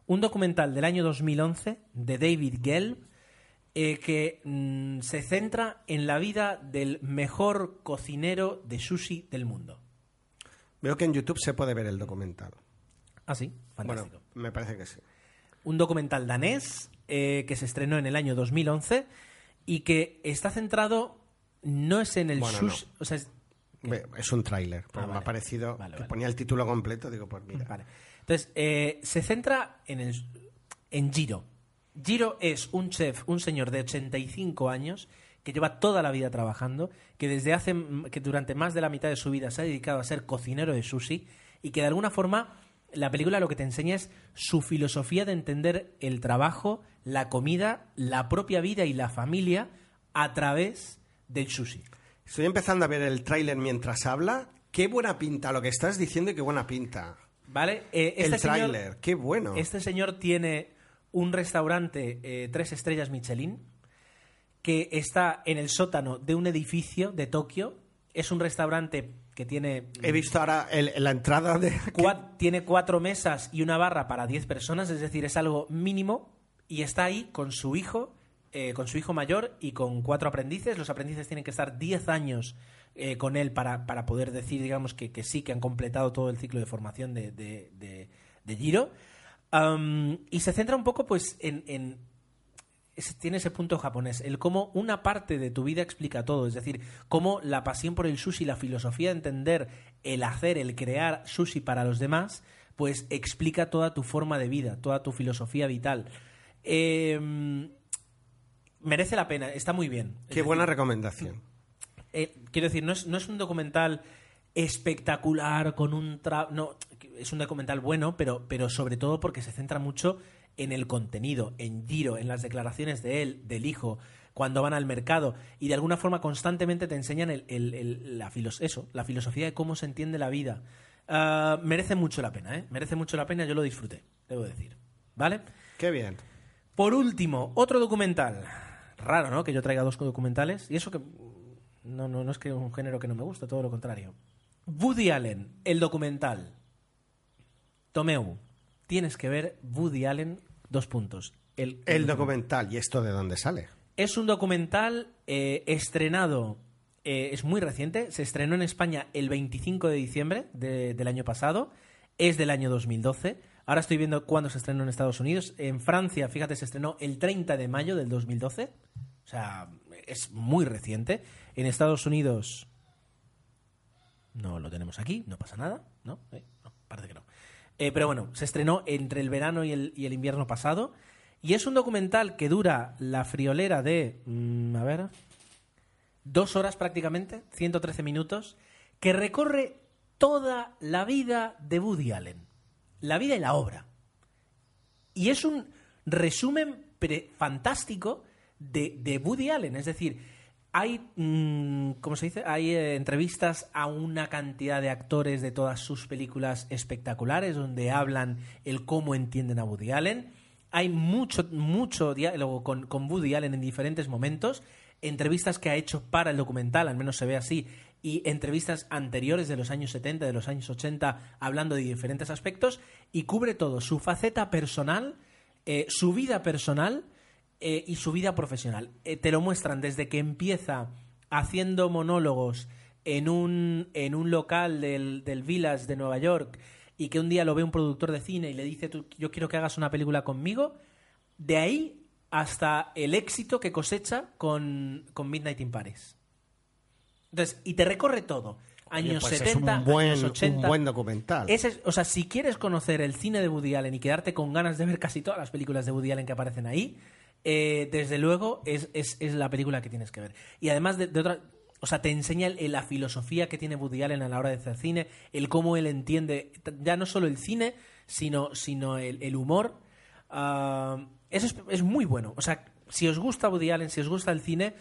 Speaker 1: Un documental del año 2011 de David Gelb eh, que mm, se centra en la vida del mejor cocinero de sushi del mundo.
Speaker 2: Veo que en YouTube se puede ver el documental.
Speaker 1: Ah, sí,
Speaker 2: Bueno,
Speaker 1: fantástico.
Speaker 2: me parece que sí.
Speaker 1: Un documental danés eh, que se estrenó en el año 2011 y que está centrado no es en el
Speaker 2: Bueno,
Speaker 1: sushi, o sea, es-
Speaker 2: un tráiler.
Speaker 1: Ah,
Speaker 2: Me ha parecido
Speaker 1: Vale,
Speaker 2: que
Speaker 1: vale.
Speaker 2: ponía el título completo. Digo, pues mira. *laughs*
Speaker 1: Vale. Entonces, eh, se centra en, el, en Giro. Giro es un chef, un señor de 85 años que lleva toda la vida trabajando, que desde hace que durante más de la mitad de su vida se ha dedicado a ser cocinero de sushi y que de alguna forma la película lo que te enseña es su filosofía de entender el trabajo, la comida, la propia vida y la familia a través del sushi.
Speaker 2: Estoy empezando a ver el tráiler mientras habla. Qué buena pinta lo que estás diciendo y qué buena pinta.
Speaker 1: ¿Vale? Eh, este
Speaker 2: el tráiler, qué bueno.
Speaker 1: Este señor tiene un restaurante eh, tres estrellas Michelin que está en el sótano de un edificio de Tokio. Es un restaurante que tiene,
Speaker 2: He visto ahora el- la entrada de...
Speaker 1: tiene cuatro mesas y una barra para diez personas, es decir, es algo mínimo y está ahí con su hijo, eh, con su hijo mayor y con cuatro aprendices. Los aprendices tienen que estar diez años eh, con él para, para poder decir, digamos, que, que sí, que han completado todo el ciclo de formación de, de, de- de Giro. Y se centra un poco, pues, en, tiene ese punto japonés, el cómo una parte de tu vida explica todo, es decir, cómo la pasión por el sushi, la filosofía de entender el hacer, el crear sushi para los demás, pues explica toda tu forma de vida, toda tu filosofía vital. Eh, merece la pena, está muy bien.
Speaker 2: Qué buena recomendación.
Speaker 1: eh, quiero decir, no es, no es un documental espectacular con un tra no es un documental bueno pero pero sobre todo porque se centra mucho en el contenido en Giro en las declaraciones de él del hijo cuando van al mercado y de alguna forma constantemente te enseñan el, el- el- la filos eso la filosofía de cómo se entiende la vida Ah, merece mucho la pena ¿eh? merece mucho la pena yo lo disfruté debo decir vale
Speaker 2: Qué bien.
Speaker 1: por último, otro documental. Raro, ¿no? Que yo traiga dos documentales. Y eso que. No, no, no es que es un género que no me gusta, todo lo contrario. Woody Allen, el documental. Tomeu, tienes que ver Woody Allen, dos puntos. El,
Speaker 2: El documental. ¿Y esto de dónde sale?
Speaker 1: es un documental eh, estrenado, eh, es muy reciente, se estrenó en España el 25 de diciembre de- del año pasado, es del año 2012. Ahora estoy viendo cuándo se estrenó en Estados Unidos. En Francia, fíjate, se estrenó el 30 de mayo del 2012. O sea, es muy reciente. En Estados Unidos no lo tenemos aquí, no pasa nada, ¿no? Eh, no, parece que no. Eh, pero bueno, se estrenó entre el verano y el, y el invierno pasado. Y es un documental que dura la friolera de. mm, a ver. Dos horas prácticamente, 113 minutos, que recorre toda la vida de Woody Allen. La vida y la obra. Y es un resumen fantástico de, de Woody Allen. Es decir, hay, mm, ¿cómo se dice? Hay eh, entrevistas a una cantidad de actores de todas sus películas espectaculares donde hablan el cómo entienden a Woody Allen. Hay mucho, mucho diálogo con, con Woody Allen en diferentes momentos. Entrevistas que ha hecho para el documental, al menos se ve así, y entrevistas anteriores de los años 70, de los años 80, hablando de diferentes aspectos, y cubre todo, su faceta personal, eh, su vida personal eh, y su vida profesional. Eh, te lo muestran desde que empieza haciendo monólogos en un, en un local del, del Village de Nueva York y que un día lo ve un productor de cine y le dice, "Tú- yo quiero que hagas una película conmigo, de ahí hasta el éxito que cosecha con, con Midnight in Paris. Entonces, y te recorre todo. Años
Speaker 2: Oye, pues
Speaker 1: 70,
Speaker 2: es un buen,
Speaker 1: años 80.
Speaker 2: un buen documental.
Speaker 1: Ese es- o sea, si quieres conocer el cine de Woody Allen y quedarte con ganas de ver casi todas las películas de Woody Allen que aparecen ahí, eh, desde luego es, es- es la película que tienes que ver. Y además de, de otra. O sea, te enseña el- la filosofía que tiene Woody Allen a la hora de hacer cine, el cómo él entiende ya no solo el cine, sino, sino el, el humor. Ah, eso es, es muy bueno. O sea, si os gusta Woody Allen, si os gusta el cine,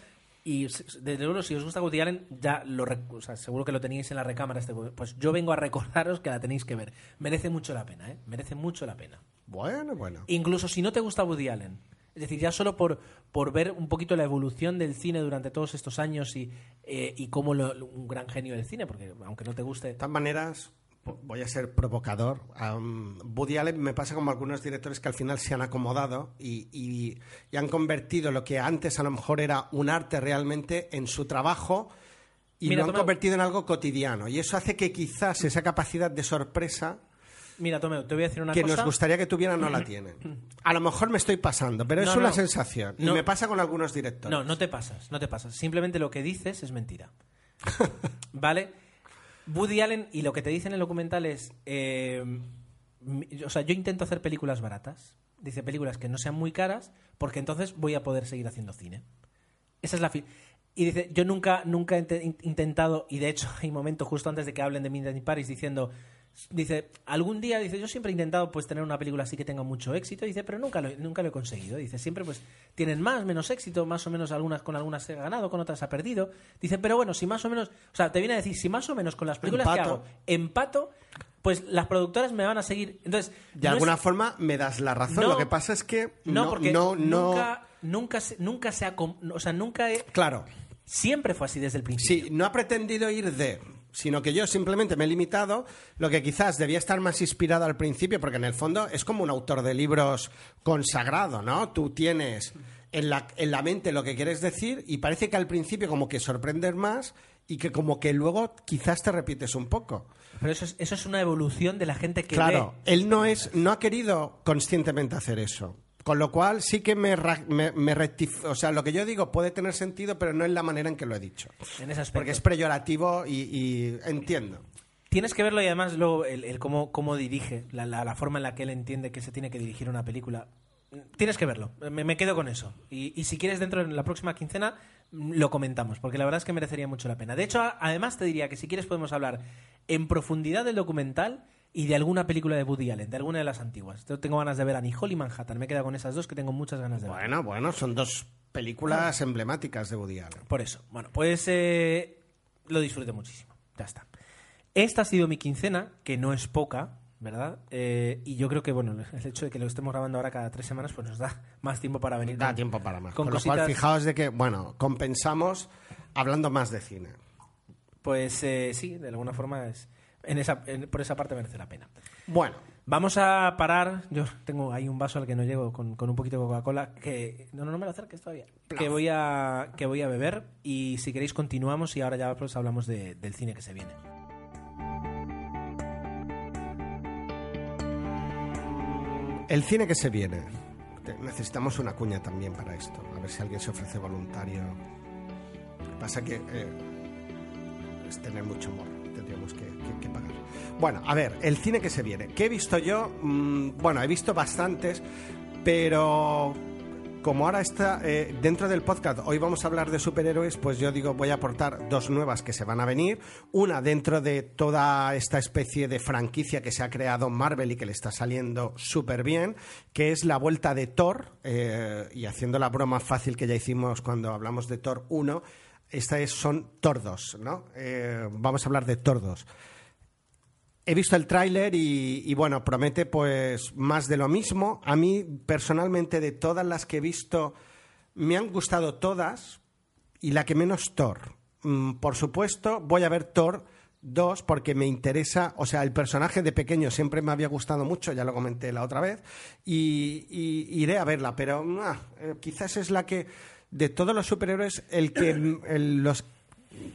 Speaker 1: y desde luego, si os gusta Woody Allen, ya lo o sea, seguro que lo teníais en la recámara. Este, pues yo vengo a recordaros que la tenéis que ver. Merece mucho la pena, ¿eh? Merece mucho la pena.
Speaker 2: Bueno, bueno.
Speaker 1: Incluso si no te gusta Woody Allen. Es decir, ya solo por, por ver un poquito la evolución del cine durante todos estos años y, eh, y cómo lo- un gran genio del cine, porque aunque no te guste...
Speaker 2: De todas maneras, voy a ser provocador. Am, Woody Allen me pasa como algunos directores que al final se han acomodado y, y- y han convertido lo que antes a lo mejor era un arte realmente en su trabajo y
Speaker 1: Mira,
Speaker 2: lo han
Speaker 1: Tomeu.
Speaker 2: convertido en algo cotidiano. Y eso hace que quizás esa capacidad de sorpresa
Speaker 1: Mira, Tomeo, te voy a decir una
Speaker 2: que
Speaker 1: cosa...
Speaker 2: nos gustaría que tuvieran no la tienen. A lo mejor me estoy pasando, pero es una
Speaker 1: no.
Speaker 2: sensación. Y
Speaker 1: No.
Speaker 2: me pasa con algunos directores.
Speaker 1: No, no te pasas, no te pasas. Simplemente lo que dices es mentira. *laughs* ¿Vale? Woody Allen, y lo que te dice en el documental es. eh, o sea, yo intento hacer películas baratas. Dice películas que no sean muy caras, porque entonces voy a poder seguir haciendo cine. Esa es la Y dice, yo nunca, nunca he inte- in- intentado, y de hecho *laughs* hay momentos justo antes de que hablen de Midnight in Paris diciendo, dice, algún día, dice, yo siempre he intentado pues tener una película así que tenga mucho éxito, dice, pero nunca lo, nunca lo he conseguido. Dice, siempre pues tienen más, menos éxito, más o menos algunas con algunas he ganado, con otras ha perdido. Dice, pero bueno, si más o menos, o sea, te viene a decir, si más o menos con las películas que hago empato, pues las productoras me van a seguir. Entonces,
Speaker 2: De
Speaker 1: no es-
Speaker 2: alguna forma me das la razón.
Speaker 1: No.
Speaker 2: lo que pasa es que
Speaker 1: no,
Speaker 2: no,
Speaker 1: porque
Speaker 2: no,
Speaker 1: nunca, nunca, se, nunca se ha, o sea, nunca he-
Speaker 2: Claro.
Speaker 1: siempre fue así desde el principio.
Speaker 2: Sí, no ha pretendido ir de, sino que yo simplemente me he limitado lo que quizás debía estar más inspirado al principio, porque en el fondo es como un autor de libros consagrado, ¿no? Tú tienes en la, en la mente lo que quieres decir y parece que al principio como que sorprendes más y que como que luego quizás te repites un poco.
Speaker 1: Pero eso es, eso es una evolución de la gente que
Speaker 2: Claro, él no es, no ha querido conscientemente hacer eso. Con lo cual sí que me, me, me rectif- o sea, lo que yo digo puede tener sentido, pero no es la manera en que lo he dicho.
Speaker 1: En ese aspecto.
Speaker 2: Porque es peyorativo y, y entiendo.
Speaker 1: Tienes que verlo y además luego el, el cómo, cómo dirige, la, la- la forma en la que él entiende que se tiene que dirigir una película. Tienes que verlo, me, me quedo con eso. Y, y si quieres dentro de la próxima quincena mm, lo comentamos, porque la verdad es que merecería mucho la pena. De hecho, además te diría que si quieres podemos hablar en profundidad del documental y de alguna película de Woody Allen, de alguna de las antiguas. Yo tengo ganas de ver Annie Hall y Manhattan, me he quedado con esas dos que tengo muchas ganas de ver.
Speaker 2: Bueno, bueno, son dos películas emblemáticas de Woody Allen.
Speaker 1: Por eso. Bueno, pues eh, lo disfruté muchísimo. Ya está. Esta ha sido mi quincena, que no es poca, ¿verdad? Eh, y yo creo que, bueno, el hecho de que lo estemos grabando ahora cada tres semanas, pues nos da más tiempo para venir.
Speaker 2: Da
Speaker 1: con-
Speaker 2: tiempo para más.
Speaker 1: con
Speaker 2: Con, lo cual,
Speaker 1: cositas-
Speaker 2: fijaos de que, bueno, compensamos hablando más de cine.
Speaker 1: Pues eh, sí, de alguna forma es. En esa, en- por esa parte merece la pena.
Speaker 2: Bueno,
Speaker 1: Vamos a parar. Yo tengo ahí un vaso al que no llego con, con un poquito de Coca-Cola. Que. No, no, no me lo acerques todavía. Que voy, a, que voy a beber. Y si queréis, continuamos. Y ahora ya pues, hablamos de- del cine que se viene.
Speaker 2: el cine que se viene. Necesitamos una cuña también para esto. A ver si alguien se ofrece voluntario. Lo que pasa que eh, es tener mucho humor. Bueno, a ver, el cine que se viene. ¿Qué he visto yo? Mm, bueno, he visto bastantes, pero como ahora está eh, dentro del podcast, hoy vamos a hablar de superhéroes, pues yo digo, voy a aportar dos nuevas que se van a venir. Una dentro de toda esta especie de franquicia que se ha creado Marvel y que le está saliendo súper bien, que es la vuelta de Thor, eh, y haciendo la broma fácil que ya hicimos cuando hablamos de Thor 1. Esta es, son tordos, ¿no? Eh, vamos a hablar de tordos. He visto el tráiler y, bueno, promete pues más de lo mismo. A mí, personalmente, de todas las que he visto, me han gustado todas y la que menos Thor. Mm, por supuesto, voy a ver Thor 2 porque me interesa, o sea, el personaje de pequeño siempre me había gustado mucho, ya lo comenté la otra vez, y, iré a verla, pero ah, eh, quizás es la que, de todos los superhéroes, el que los,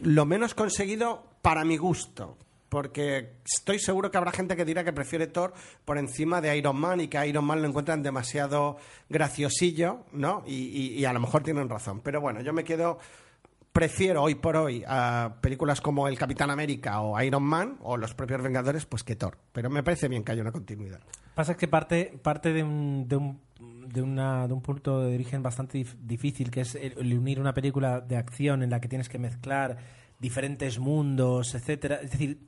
Speaker 2: lo menos conseguido para mi gusto. Porque estoy seguro que habrá gente que dirá que prefiere Thor por encima de Iron Man y que Iron Man lo encuentran demasiado graciosillo, ¿no? Y, a lo mejor tienen razón. Pero bueno, yo me quedo prefiero hoy por hoy a películas como El Capitán América o Iron Man o los propios Vengadores pues que Thor. Pero me parece bien que haya una continuidad.
Speaker 1: Pasa que parte, parte de, un, de, un, de, una, un punto de origen bastante dif difícil, que es el unir una película de acción en la que tienes que mezclar diferentes mundos, etcétera. Es decir,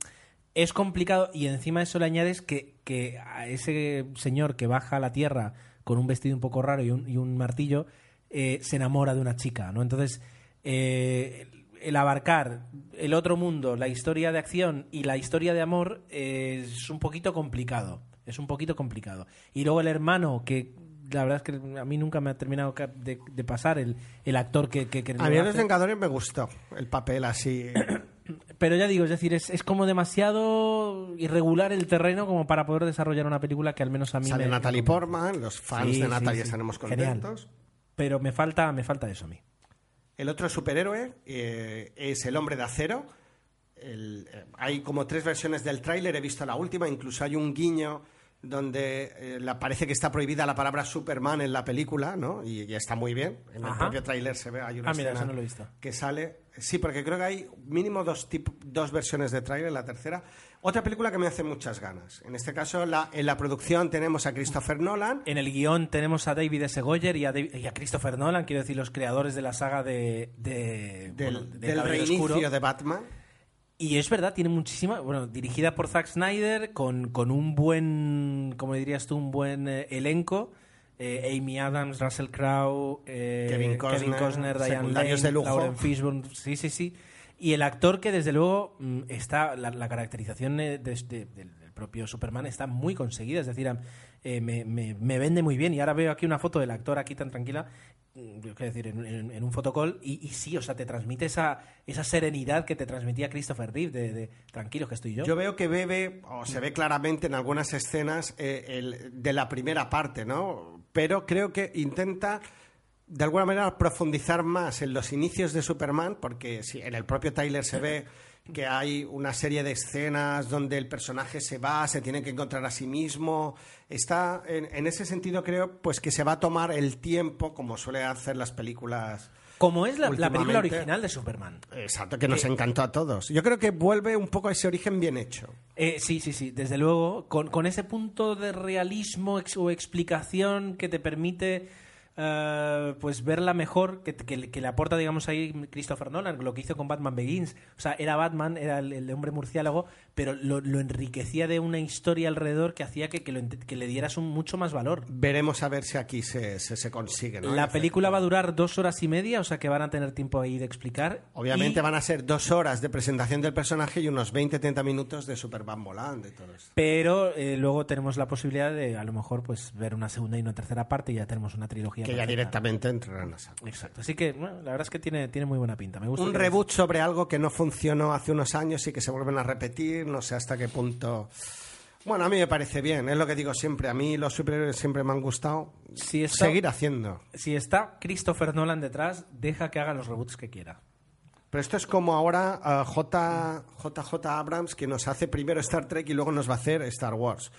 Speaker 1: es complicado y encima eso le añades que, que a ese señor que baja a la tierra con un vestido un poco raro y un, y un martillo eh, se enamora de una chica, ¿no? Entonces eh, el abarcar el otro mundo, la historia de acción y la historia de amor eh, es un poquito complicado. Es un poquito complicado. Y luego el hermano, que la verdad es que a mí nunca me ha terminado de, de pasar el, el, actor que... que, que
Speaker 2: a mí en Los Vengadores me gustó el papel así... *clears throat*
Speaker 1: Pero ya digo, es decir, es, es, como demasiado irregular el terreno como para poder desarrollar una película que al menos a mí
Speaker 2: Sale
Speaker 1: me...
Speaker 2: Natalie Portman, los fans sí, de Natalie sí, estaremos contentos.
Speaker 1: Genial. Pero me falta, me falta eso a mí.
Speaker 2: El otro superhéroe eh, es el hombre de acero. El, eh, hay como tres versiones del tráiler, he visto la última, incluso hay un guiño donde eh, parece que está prohibida la palabra Superman en la película, ¿no? Y, y está muy bien. En el propio tráiler se ve, hay una
Speaker 1: Ah, mira,
Speaker 2: escena
Speaker 1: eso no lo he visto.
Speaker 2: que sale. Sí, porque creo que hay mínimo dos, tip, dos versiones de tráiler, la tercera. Otra película que me hace muchas ganas. En este caso, la, en la producción tenemos a Christopher Nolan.
Speaker 1: En el guion tenemos a David S. Goyer y a, David, y a Christopher Nolan, quiero decir, los creadores de la saga de... de
Speaker 2: del,
Speaker 1: bueno, de
Speaker 2: del reinicio
Speaker 1: Oscuro.
Speaker 2: de Batman.
Speaker 1: Y es verdad, tiene muchísima. Bueno, dirigida por Zack Snyder, con, con un buen. como dirías tú, un buen eh, elenco. Eh, Amy Adams, Russell Crowe, eh,
Speaker 2: Kevin Costner,
Speaker 1: Kevin Costner Diane
Speaker 2: secundarios
Speaker 1: Lane,
Speaker 2: de lujo.
Speaker 1: Lauren Fishburne. Sí, sí, sí. Y el actor que, desde luego, mm, está. La, la caracterización de, de, del propio Superman está muy conseguida. Es decir, eh, me, me, me, vende muy bien. Y ahora veo aquí una foto del actor aquí tan tranquila. mm, Quiero decir, en, en, en un fotocall. Y, y, sí, o sea, te transmite esa, esa serenidad que te transmitía Christopher Reeve de, de tranquilos que estoy yo.
Speaker 2: Yo veo que bebe, o se ve claramente en algunas escenas eh, el, de la primera parte, ¿no? Pero creo que intenta de alguna manera profundizar más en los inicios de Superman, porque sí, en el propio Tyler se ve *laughs* que hay una serie de escenas donde el personaje se va, se tiene que encontrar a sí mismo. Está, en, en ese sentido, creo, pues que se va a tomar el tiempo, como suele hacer las películas.
Speaker 1: Como es la, la película original de Superman.
Speaker 2: Exacto, que nos eh, encantó a todos. Yo creo que vuelve un poco a ese origen bien hecho.
Speaker 1: Eh, sí, sí, sí, desde luego, con, con ese punto de realismo ex o explicación que te permite Uh, pues verla mejor que, que, que, le aporta, digamos, ahí Christopher Nolan, lo que hizo con Batman Begins. O sea, era Batman, era el, el hombre murciélago, pero lo, lo, enriquecía de una historia alrededor que hacía que, que, lo, que le dieras un mucho más valor.
Speaker 2: Veremos a ver si aquí se, se, se consigue. ¿no?
Speaker 1: La película va a durar dos horas y media, o sea que van a tener tiempo ahí de explicar.
Speaker 2: Obviamente
Speaker 1: y...
Speaker 2: van a ser dos horas de presentación del personaje y unos 20-30 minutos de Superman volando y todo eso.
Speaker 1: Pero eh, luego tenemos la posibilidad de, a lo mejor, pues ver una segunda y una tercera parte y ya tenemos una trilogía
Speaker 2: que ya directamente entrarán a saco.
Speaker 1: Exacto. Así que bueno, la verdad es que tiene, tiene muy buena pinta. Me gusta
Speaker 2: Un reboot es... sobre algo que no funcionó hace unos años y que se vuelven a repetir, no sé hasta qué punto. Bueno, a mí me parece bien, es lo que digo siempre. A mí los superhéroes siempre me han gustado.
Speaker 1: Si está,
Speaker 2: seguir haciendo.
Speaker 1: Si está Christopher Nolan detrás, deja que haga los reboots que quiera.
Speaker 2: Pero esto es como ahora uh, J, JJ Abrams, que nos hace primero Star Trek y luego nos va a hacer Star Wars.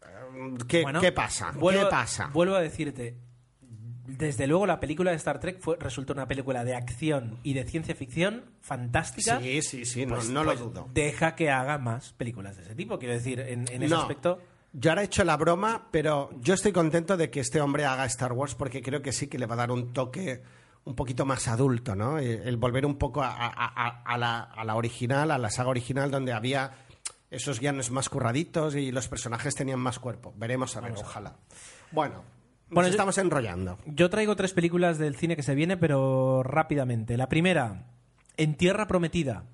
Speaker 2: Uh, ¿Qué,
Speaker 1: bueno,
Speaker 2: ¿Qué, pasa?
Speaker 1: Vuelvo,
Speaker 2: ¿Qué pasa?
Speaker 1: Vuelvo a decirte, desde luego la película de Star Trek fue, resultó una película de acción y de ciencia ficción fantástica.
Speaker 2: Sí, sí, sí,
Speaker 1: pues,
Speaker 2: no, no
Speaker 1: pues
Speaker 2: lo dudo.
Speaker 1: Deja que haga más películas de ese tipo, quiero decir, en, en ese
Speaker 2: no.
Speaker 1: aspecto.
Speaker 2: Yo ahora he hecho la broma, pero yo estoy contento de que este hombre haga Star Wars porque creo que sí que le va a dar un toque un poquito más adulto, ¿no? El volver un poco a, a, a, la, a la original, a la saga original, donde había esos guiones más curraditos y los personajes tenían más cuerpo. Veremos a ver, Vamos ojalá. Bueno, bueno, Nos estamos enrollando.
Speaker 1: Yo traigo tres películas del cine que se viene, pero rápidamente. La primera, En Tierra Prometida.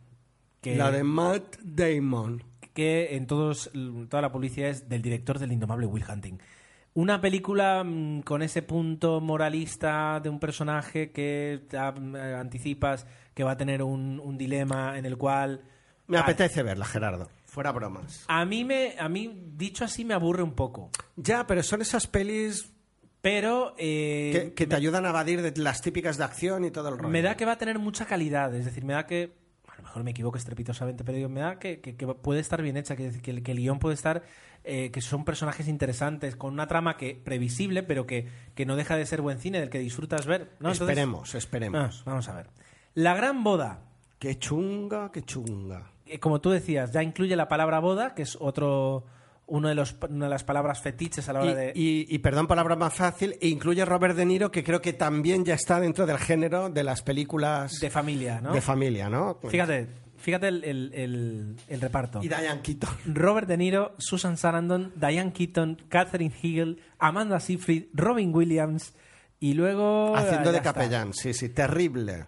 Speaker 1: Que,
Speaker 2: La de Matt Damon.
Speaker 1: que en todos, toda la publicidad es del director del indomable Will Hunting. Una película mm, con ese punto moralista de un personaje que ya, mm, eh, anticipas que va a tener un, un dilema en el cual...
Speaker 2: Me
Speaker 1: Ah,
Speaker 2: apetece verla, Gerardo. Fuera bromas.
Speaker 1: A mí, me, a mí, dicho así, me aburre un poco.
Speaker 2: Ya, pero son esas pelis
Speaker 1: Pero eh,
Speaker 2: que, que te ayudan a evadir de las típicas de acción y todo el rollo.
Speaker 1: me da que va a tener mucha calidad. Es decir, me da que. A lo mejor me equivoco estrepitosamente, pero digo, me da que, que- que puede estar bien hecha, que, el, que el guion puede estar. eh, que son personajes interesantes, con una trama que previsible, pero que, que no deja de ser buen cine, del que disfrutas ver. ¿no? Entonces-
Speaker 2: esperemos, esperemos.
Speaker 1: Ah, vamos a ver. La gran boda.
Speaker 2: Qué chunga, qué chunga.
Speaker 1: eh, como tú decías, ya incluye la palabra boda, que es otro. Uno de los, una de las palabras fetiches a la hora
Speaker 2: Y,
Speaker 1: de.
Speaker 2: y- y, perdón, palabra más fácil, e incluye Robert De Niro, que creo que también ya está dentro del género de las películas
Speaker 1: de familia, ¿no?
Speaker 2: de familia, ¿no?
Speaker 1: Fíjate, fíjate el, el- el- el reparto.
Speaker 2: Y Diane Keaton.
Speaker 1: Robert De Niro, Susan Sarandon, Diane Keaton, Catherine Hegel, Amanda Seyfried, Robin Williams y luego...
Speaker 2: Haciendo de
Speaker 1: está.
Speaker 2: capellán, sí, sí, terrible.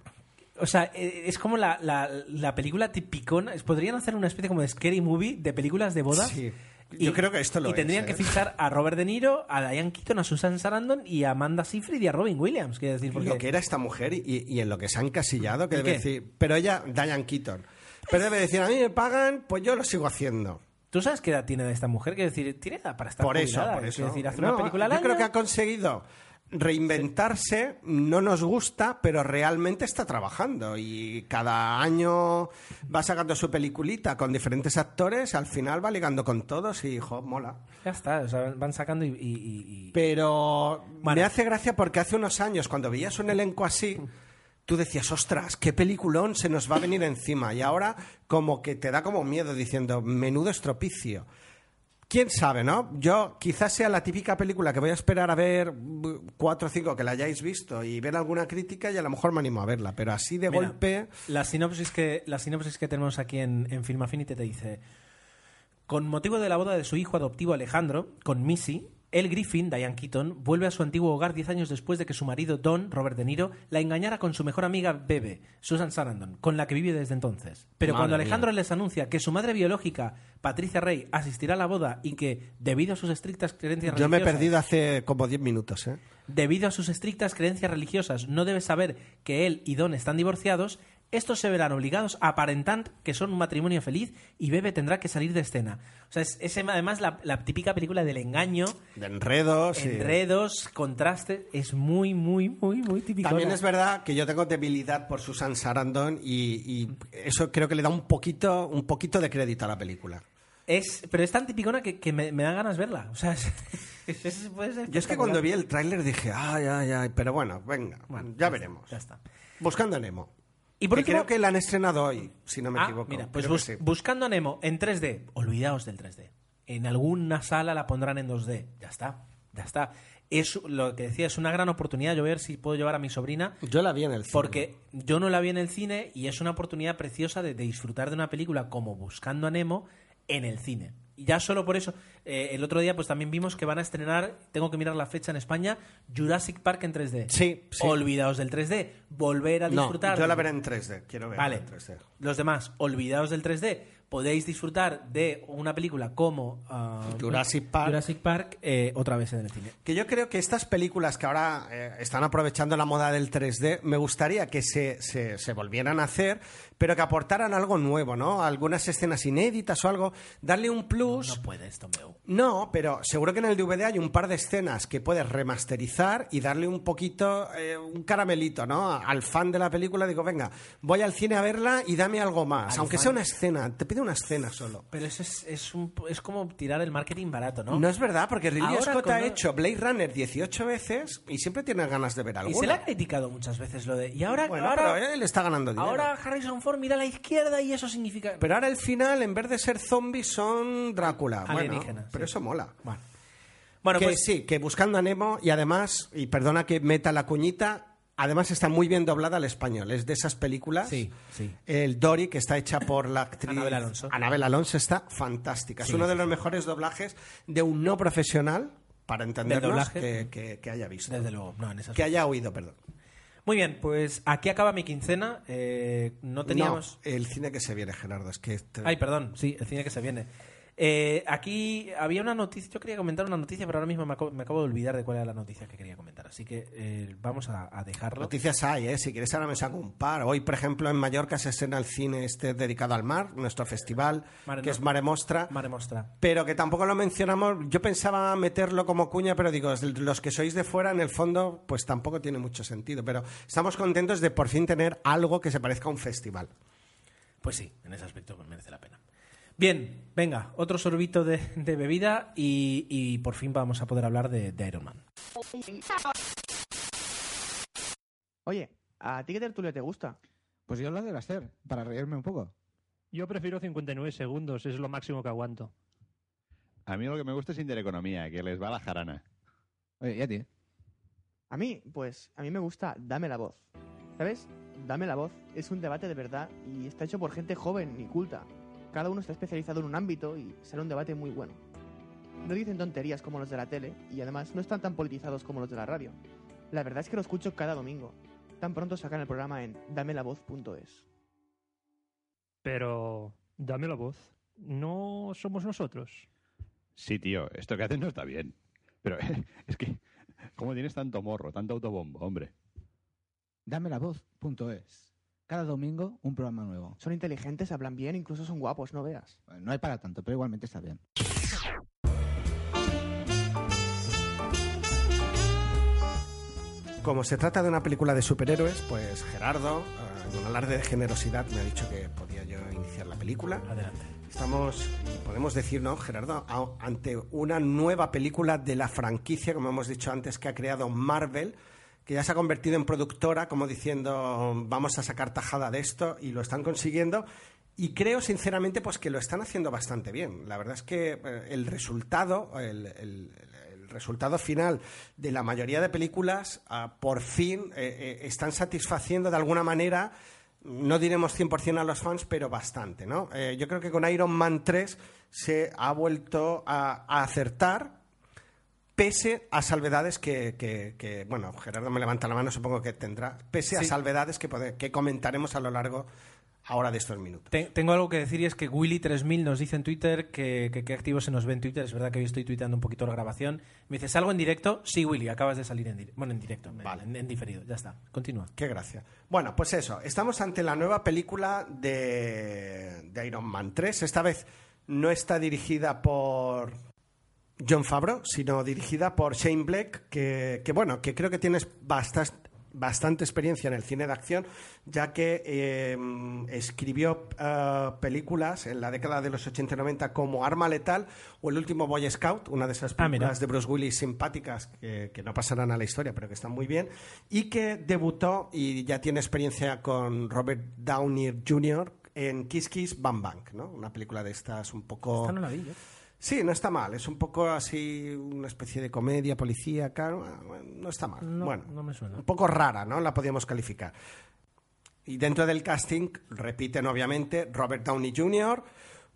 Speaker 1: O sea, eh, es como la, la- la película tipicona. Podrían hacer una especie como de scary movie de películas de bodas.
Speaker 2: Sí. Yo creo que esto lo
Speaker 1: Y
Speaker 2: es,
Speaker 1: tendrían
Speaker 2: ¿eh?
Speaker 1: que fichar a Robert De Niro, a Diane Keaton, a Susan Sarandon y a Amanda Seyfried y a Robin Williams. Quiero decir, porque...
Speaker 2: Lo que era esta mujer y, y en lo que se ha encasillado, que
Speaker 1: ¿El
Speaker 2: debe
Speaker 1: qué?
Speaker 2: decir, pero ella, Diane Keaton, pero debe decir, a mí me pagan, pues yo lo sigo haciendo.
Speaker 1: ¿Tú sabes qué edad tiene esta mujer? Quiero decir, tiene edad para estar
Speaker 2: Por eso,
Speaker 1: jubilada.
Speaker 2: por eso.
Speaker 1: Quiero decir, hace
Speaker 2: No,
Speaker 1: una película al
Speaker 2: yo creo
Speaker 1: año.
Speaker 2: que ha conseguido reinventarse, no nos gusta, pero realmente está trabajando y cada año va sacando su peliculita con diferentes actores, al final va ligando con todos y, jo, mola.
Speaker 1: Ya está, o sea, van sacando y... y- y- y-
Speaker 2: Pero me hace gracia porque hace unos años, cuando veías un elenco así, tú decías, ostras, qué peliculón se nos va a venir encima. Y ahora como que te da como miedo diciendo, menudo estropicio. ¿Quién sabe, no? Yo quizás sea la típica película que voy a esperar a ver cuatro o cinco que la hayáis visto y ver alguna crítica y a lo mejor me animo a verla. Pero así de
Speaker 1: Mira,
Speaker 2: golpe...
Speaker 1: La sinopsis que, la sinopsis que tenemos aquí en, en Film Affinity te dice: Con motivo de la boda de su hijo adoptivo Alejandro, con Missy, El Griffin, Diane Keaton, vuelve a su antiguo hogar 10 años después de que su marido Don, Robert De Niro, la engañara con su mejor amiga Bebe, Susan Sarandon, con la que vive desde entonces. Pero
Speaker 2: Madre
Speaker 1: cuando Alejandro
Speaker 2: mía.
Speaker 1: les anuncia que su madre biológica, Patricia Rey, asistirá a la boda y que, debido a sus estrictas creencias
Speaker 2: Yo me he
Speaker 1: religiosas,
Speaker 2: perdido hace como diez minutos, ¿eh?
Speaker 1: Debido a sus estrictas creencias religiosas, no debe saber que él y Don están divorciados. Estos se verán obligados a aparentar que son un matrimonio feliz y Bebe tendrá que salir de escena. O sea, es, es además la, la típica película del engaño,
Speaker 2: De enredos.
Speaker 1: enredos, contraste. Es muy, muy, muy, muy típico.
Speaker 2: También es verdad que yo tengo debilidad por Susan Sarandon y, y eso creo que le da un poquito, un poquito de crédito a la película.
Speaker 1: Es, pero es tan tipicona que, que me, me da ganas verla. O sea, es- *laughs* es- es- puede ser
Speaker 2: Yo es que cuando vi el tráiler dije, ay, ay, ay, pero bueno, venga,
Speaker 1: Bueno,
Speaker 2: ya veremos.
Speaker 1: Ya está.
Speaker 2: Buscando a Nemo.
Speaker 1: Y por
Speaker 2: que
Speaker 1: último-
Speaker 2: creo que la han estrenado hoy, si no me
Speaker 1: Ah,
Speaker 2: equivoco.
Speaker 1: Mira, pues bus-
Speaker 2: sí.
Speaker 1: buscando a Nemo en 3D, olvidaos del 3D. En alguna sala la pondrán en 2D. Ya está, ya está. Es lo que decía, es una gran oportunidad. Yo voy a ver si puedo llevar a mi sobrina.
Speaker 2: Yo la vi en el cine.
Speaker 1: Porque yo no la vi en el cine y es una oportunidad preciosa de, de disfrutar de una película como Buscando a Nemo en el cine. Y ya solo por eso, eh, el otro día pues también vimos que van a estrenar, tengo que mirar la fecha en España, Jurassic Park en 3D.
Speaker 2: Sí, sí.
Speaker 1: Olvidaos del 3D. Volver a
Speaker 2: No,
Speaker 1: disfrutar.
Speaker 2: yo la veré en 3D, quiero verla
Speaker 1: Vale.
Speaker 2: en 3D.
Speaker 1: Los demás, olvidaos del 3D. Podéis disfrutar de una película como ah,
Speaker 2: Jurassic Park.
Speaker 1: Jurassic Park eh, otra vez en el cine.
Speaker 2: Que yo creo que estas películas que ahora eh, están aprovechando la moda del 3D, me gustaría que se, se, se volvieran a hacer, pero que aportaran algo nuevo, ¿no? Algunas escenas inéditas o algo, darle un plus.
Speaker 1: No puedes, Tomeu.
Speaker 2: No, pero seguro que en el DVD hay un par de escenas que puedes remasterizar y darle un poquito, eh, un caramelito, ¿no? Al fan de la película digo, venga, voy al cine a verla y dame algo más,
Speaker 1: Al
Speaker 2: aunque
Speaker 1: fan.
Speaker 2: sea una escena, te pido una escena solo.
Speaker 1: Pero eso es, es, un, es como tirar el marketing barato, ¿no?
Speaker 2: No es verdad, porque Ridley
Speaker 1: Ahora
Speaker 2: Scott
Speaker 1: con-
Speaker 2: ha hecho Blade Runner 18 veces y siempre tiene ganas de ver
Speaker 1: y
Speaker 2: alguna.
Speaker 1: se le ha criticado muchas veces lo de... Y ahora,
Speaker 2: Bueno,
Speaker 1: ahora,
Speaker 2: pero él está ganando dinero.
Speaker 1: ahora Harrison Ford mira a la izquierda y eso significa...
Speaker 2: Pero ahora el final, en vez de ser zombies, son Drácula. Bueno,
Speaker 1: Alienígenas,
Speaker 2: pero
Speaker 1: sí.
Speaker 2: eso mola.
Speaker 1: Bueno, Bueno,
Speaker 2: que
Speaker 1: pues
Speaker 2: sí, que buscando a Nemo y además, y perdona que meta la cuñita, además está muy bien doblada al español. Es de esas películas.
Speaker 1: Sí, sí.
Speaker 2: El Dory, que está hecha por la actriz
Speaker 1: Anabel Alonso.
Speaker 2: Anabel Alonso, está fantástica.
Speaker 1: Sí,
Speaker 2: es uno de los mejores doblajes de un no profesional, para entendernos,
Speaker 1: doblaje?
Speaker 2: que, que- que haya visto.
Speaker 1: desde luego, no, en esas
Speaker 2: Que haya oído, perdón.
Speaker 1: Muy bien, pues aquí acaba mi quincena. Eh, no teníamos.
Speaker 2: No, el cine que se viene, Gerardo. Es que
Speaker 1: Ay, perdón, sí, el cine que se viene. Eh, aquí había una noticia, yo quería comentar una noticia, pero ahora mismo me acabo, me acabo de olvidar de cuál era la noticia que quería comentar. Así que eh, vamos a, a dejarlo.
Speaker 2: Noticias hay, ¿eh? Si quieres ahora me saco un par. Hoy, por ejemplo, en Mallorca se estrena el cine este dedicado al mar, nuestro festival,
Speaker 1: Mare
Speaker 2: que
Speaker 1: no-
Speaker 2: es Mare Mostra.
Speaker 1: Mare Mostra.
Speaker 2: pero que tampoco lo mencionamos. Yo pensaba meterlo como cuña, pero digo, los que sois de fuera, en el fondo, pues tampoco tiene mucho sentido. Pero estamos contentos de por fin tener algo que se parezca a un festival.
Speaker 1: Pues sí, en ese aspecto pues, merece la pena. Bien, venga, otro sorbito de, de bebida y, y por fin vamos a poder hablar de, de Iron Man.
Speaker 3: Oye, ¿a ti qué tertulia te gusta?
Speaker 4: Pues yo la de hacer, para reírme un poco.
Speaker 5: Yo prefiero 59 segundos, es lo máximo que aguanto.
Speaker 6: A mí lo que me gusta es Intereconomía, que les va la jarana.
Speaker 4: Oye, ¿y a ti?
Speaker 3: A mí, pues, a mí me gusta Dame la voz. ¿Sabes? Dame la voz es un debate de verdad y está hecho por gente joven y culta. Cada uno está especializado en un ámbito y será un debate muy bueno. No dicen tonterías como los de la tele y además no están tan politizados como los de la radio. La verdad es que lo escucho cada domingo. Tan pronto sacan el programa en damelavoz.es.
Speaker 5: Pero dame la voz. No somos nosotros.
Speaker 6: Sí, tío, esto que hacen no está bien. Pero *laughs* es que, ¿cómo tienes tanto morro, tanto autobombo, hombre?
Speaker 4: Dame la voz.es. Cada domingo un programa nuevo.
Speaker 3: Son inteligentes, hablan bien, incluso son guapos, no veas.
Speaker 4: No hay para tanto, pero igualmente está bien.
Speaker 2: Como se trata de una película de superhéroes, pues Gerardo, eh, en un alarde de generosidad, me ha dicho que podía yo iniciar la película.
Speaker 1: Adelante.
Speaker 2: Estamos, podemos decir, ¿no, Gerardo? A- ante una nueva película de la franquicia, como hemos dicho antes, que ha creado Marvel, que ya se ha convertido en productora, como diciendo, vamos a sacar tajada de esto, y lo están consiguiendo. Y creo, sinceramente, pues que lo están haciendo bastante bien. La verdad es que eh, el resultado, el, el- el resultado final de la mayoría de películas, ah, por fin eh, eh, están satisfaciendo de alguna manera no diremos 100% a los fans, pero bastante, ¿no? Eh, yo creo que con Iron Man 3 se ha vuelto a, a acertar, pese a salvedades que, que- que- bueno, Gerardo me levanta la mano, supongo que tendrá, pese a salvedades que, que comentaremos a lo largo ahora de estos minutos.
Speaker 1: Te- tengo algo que decir y es que Willy3000 nos dice en Twitter que, que qué activo se nos ve en Twitter. Es verdad que hoy estoy tuiteando un poquito la grabación. Me dice, ¿salgo en directo? Sí, Willy, acabas de salir en directo. Bueno, en directo,
Speaker 2: Vale.
Speaker 1: en, en diferido. Ya está, continúa.
Speaker 2: Qué gracia. Bueno, pues eso, estamos ante la nueva película de, de Iron Man 3. Esta vez no está dirigida por John Favreau, sino dirigida por Shane Black, que, que, bueno, que creo que tienes bastas- bastante experiencia en el cine de acción, ya que eh, escribió eh, películas en la década de los 80 y 90 como Arma Letal o El último Boy Scout, una de esas
Speaker 1: Ah,
Speaker 2: películas de Bruce Willis simpáticas que, que no pasarán a la historia, pero que están muy bien, y que debutó y ya tiene experiencia con Robert Downey Jr. en Kiss Kiss Bang Bang, ¿no? Una película de estas un poco...
Speaker 1: Esta no la vi yo.
Speaker 2: Sí, no está mal. Es un poco así, una especie de comedia policíaca. No está mal.
Speaker 1: No,
Speaker 2: bueno,
Speaker 1: no me suena.
Speaker 2: un poco rara, ¿no? La podríamos calificar. Y dentro del casting repiten, obviamente, Robert Downey Jr.,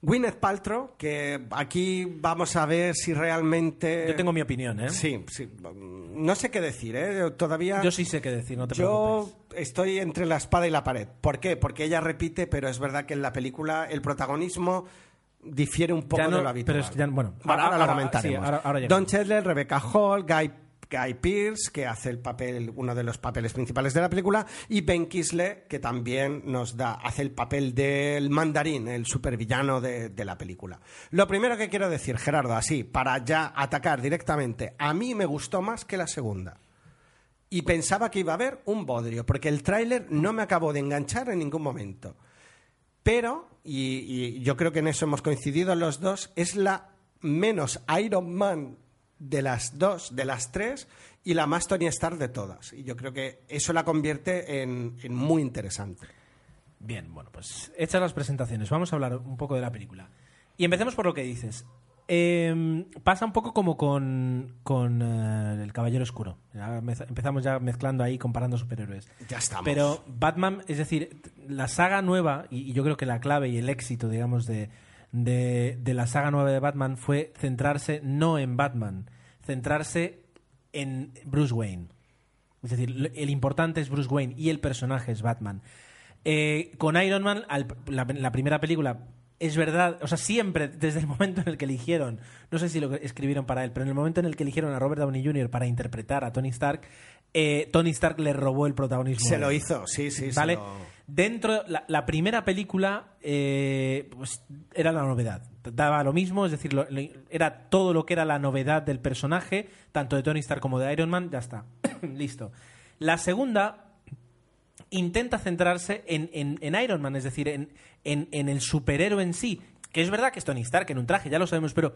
Speaker 2: Gwyneth Paltrow, que aquí vamos a ver si realmente...
Speaker 1: Yo tengo mi opinión, ¿eh?
Speaker 2: Sí, sí. No sé qué decir, ¿eh? Todavía...
Speaker 1: Yo sí sé qué decir, no te
Speaker 2: Yo
Speaker 1: preocupes.
Speaker 2: estoy entre la espada y la pared. ¿Por qué? Porque ella repite, pero es verdad que en la película el protagonismo difiere un poco
Speaker 1: no-
Speaker 2: de lo habitual.
Speaker 1: pero es que ya- bueno,
Speaker 2: ahora,
Speaker 1: ahora-
Speaker 2: lo comentaremos.
Speaker 1: sí, ahora-.
Speaker 2: Don Cheadle, Rebecca Hall, Guy, Guy Pearce, que hace el papel, uno de los papeles principales de la película, y Ben Kingsley, que también nos da, hace el papel del mandarín, el supervillano de, de la película. Lo primero que quiero decir, Gerardo, así, para ya atacar directamente, a mí me gustó más que la segunda y pensaba que iba a haber un bodrio, porque el tráiler no me acabó de enganchar en ningún momento. Pero, y, yo creo que en eso hemos coincidido los dos, es la menos Iron Man de las dos, de las tres, y la más Tony Stark de todas. Y yo creo que eso la convierte en, en muy interesante.
Speaker 1: Bien, bueno, pues hechas las presentaciones, vamos a hablar un poco de la película. Y empecemos por lo que dices. Eh, pasa un poco como con, con eh, El Caballero Oscuro. Ya empezamos ya mezclando ahí, comparando superhéroes.
Speaker 2: Ya estamos.
Speaker 1: Pero Batman, es decir, la saga nueva, y, y yo creo que la clave y el éxito, digamos, de, de, de la saga nueva de Batman fue centrarse no en Batman, centrarse en Bruce Wayne. Es decir, el importante es Bruce Wayne y el personaje es Batman. Eh, con Iron Man, al- la, la primera película, es verdad, o sea, siempre, desde el momento en el que eligieron, no sé si lo escribieron para él, pero en el momento en el que eligieron a Robert Downey Jr. para interpretar a Tony Stark, eh, Tony Stark le robó el protagonismo.
Speaker 2: Se lo hizo, sí, sí. se
Speaker 1: ¿Vale?
Speaker 2: lo-
Speaker 1: Dentro, la, la primera película eh, pues, era la novedad. Daba lo mismo, es decir, lo- lo- era todo lo que era la novedad del personaje, tanto de Tony Stark como de Iron Man, ya está. *clears throat* Listo. La segunda intenta centrarse en, en- en Iron Man, es decir, en, en- en el superhéroe en sí, que es verdad que es Tony Stark en un traje, ya lo sabemos, pero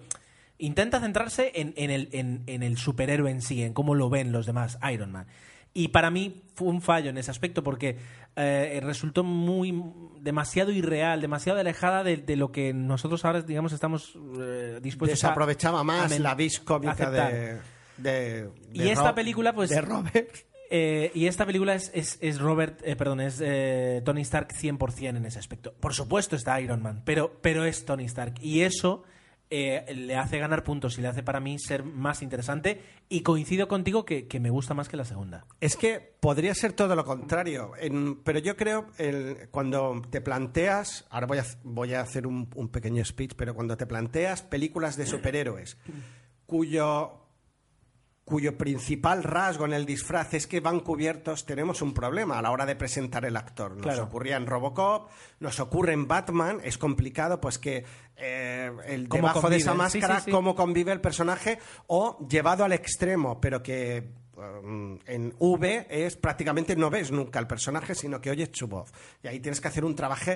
Speaker 1: intenta centrarse en, en el, en- en el superhéroe en sí, en cómo lo ven los demás Iron Man. Y para mí fue un fallo en ese aspecto porque eh, resultó muy demasiado irreal, demasiado alejada de, de lo que nosotros ahora, digamos, estamos eh, dispuestos a
Speaker 2: Desaprovechaba más
Speaker 1: a
Speaker 2: la vis cómica de, de-
Speaker 1: Y esta película, pues-
Speaker 2: De Robert.
Speaker 1: Eh, y esta película es, es- es Robert, eh, perdón, es eh, Tony Stark 100% en ese aspecto. Por supuesto está Iron Man, pero, pero es Tony Stark. Y eso le hace ganar puntos y le hace para mí ser más interesante. Y coincido contigo que, que me gusta más que la segunda.
Speaker 2: Es que podría ser todo lo contrario, en- pero yo creo el- cuando te planteas, ahora voy a, voy a hacer un, un pequeño speech, pero cuando te planteas películas de superhéroes cuyo cuyo principal rasgo en el disfraz es que van cubiertos, tenemos un problema a la hora de presentar el actor. Nos
Speaker 1: Claro.
Speaker 2: ocurría en Robocop, nos ocurre en Batman, es complicado pues que eh, el debajo de esa
Speaker 1: sí,
Speaker 2: máscara,
Speaker 1: sí, sí.
Speaker 2: cómo convive el personaje, o llevado al extremo, pero que um, en V es prácticamente no ves nunca el personaje, sino que oyes su voz. Y ahí tienes que hacer un trabajo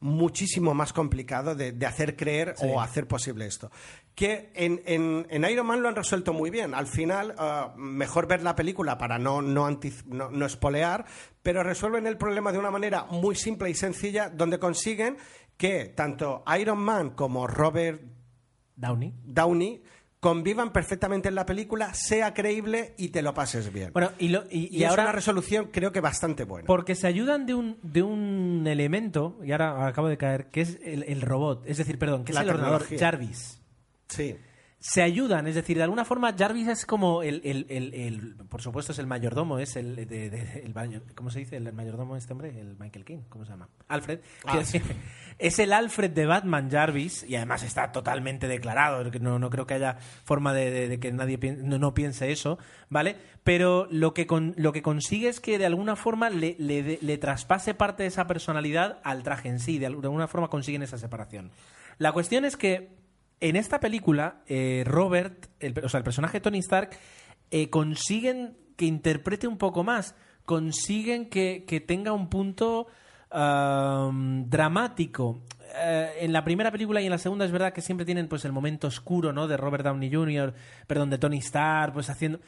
Speaker 2: muchísimo más complicado de, de hacer creer o hacer posible esto. Que en, en- en Iron Man lo han resuelto muy bien. Al final, ah, mejor ver la película para no, no, no, no espolear, pero resuelven el problema de una manera muy simple y sencilla, donde consiguen que tanto Iron Man como Robert
Speaker 1: Downey.
Speaker 2: Downey convivan perfectamente en la película, sea creíble y te lo pases bien.
Speaker 1: Bueno, y, lo- y-
Speaker 2: y,
Speaker 1: y
Speaker 2: es
Speaker 1: ahora.
Speaker 2: una resolución creo que bastante buena.
Speaker 1: Porque se ayudan de un, de un elemento, y ahora acabo de caer, que es el, el robot, es decir, perdón, que
Speaker 2: La
Speaker 1: es el ordenador. Jarvis.
Speaker 2: Sí.
Speaker 1: Se ayudan, es decir, de alguna forma Jarvis es como el, el- el- el- por supuesto es el mayordomo, es el, de, de- el mayor- ¿cómo se dice? El mayordomo de este hombre, el Michael King, ¿cómo se llama? Alfred.
Speaker 2: Ah, sí. *laughs*
Speaker 1: Es el Alfred de Batman Jarvis y además está totalmente declarado, no, no creo que haya forma de, que nadie pien- no, no piense eso, ¿vale? Pero lo que, con- lo que consigue es que de alguna forma le, le le traspase parte de esa personalidad al traje en sí, de alguna forma consiguen esa separación. La cuestión es que en esta película, eh, Robert, el, o sea, el personaje Tony Stark, eh, consiguen que interprete un poco más, consiguen que, que tenga un punto am, dramático. Eh, en la primera película y en la segunda es verdad que siempre tienen pues el momento oscuro, ¿no? De Robert Downey Jr., perdón, de Tony Stark, pues haciendo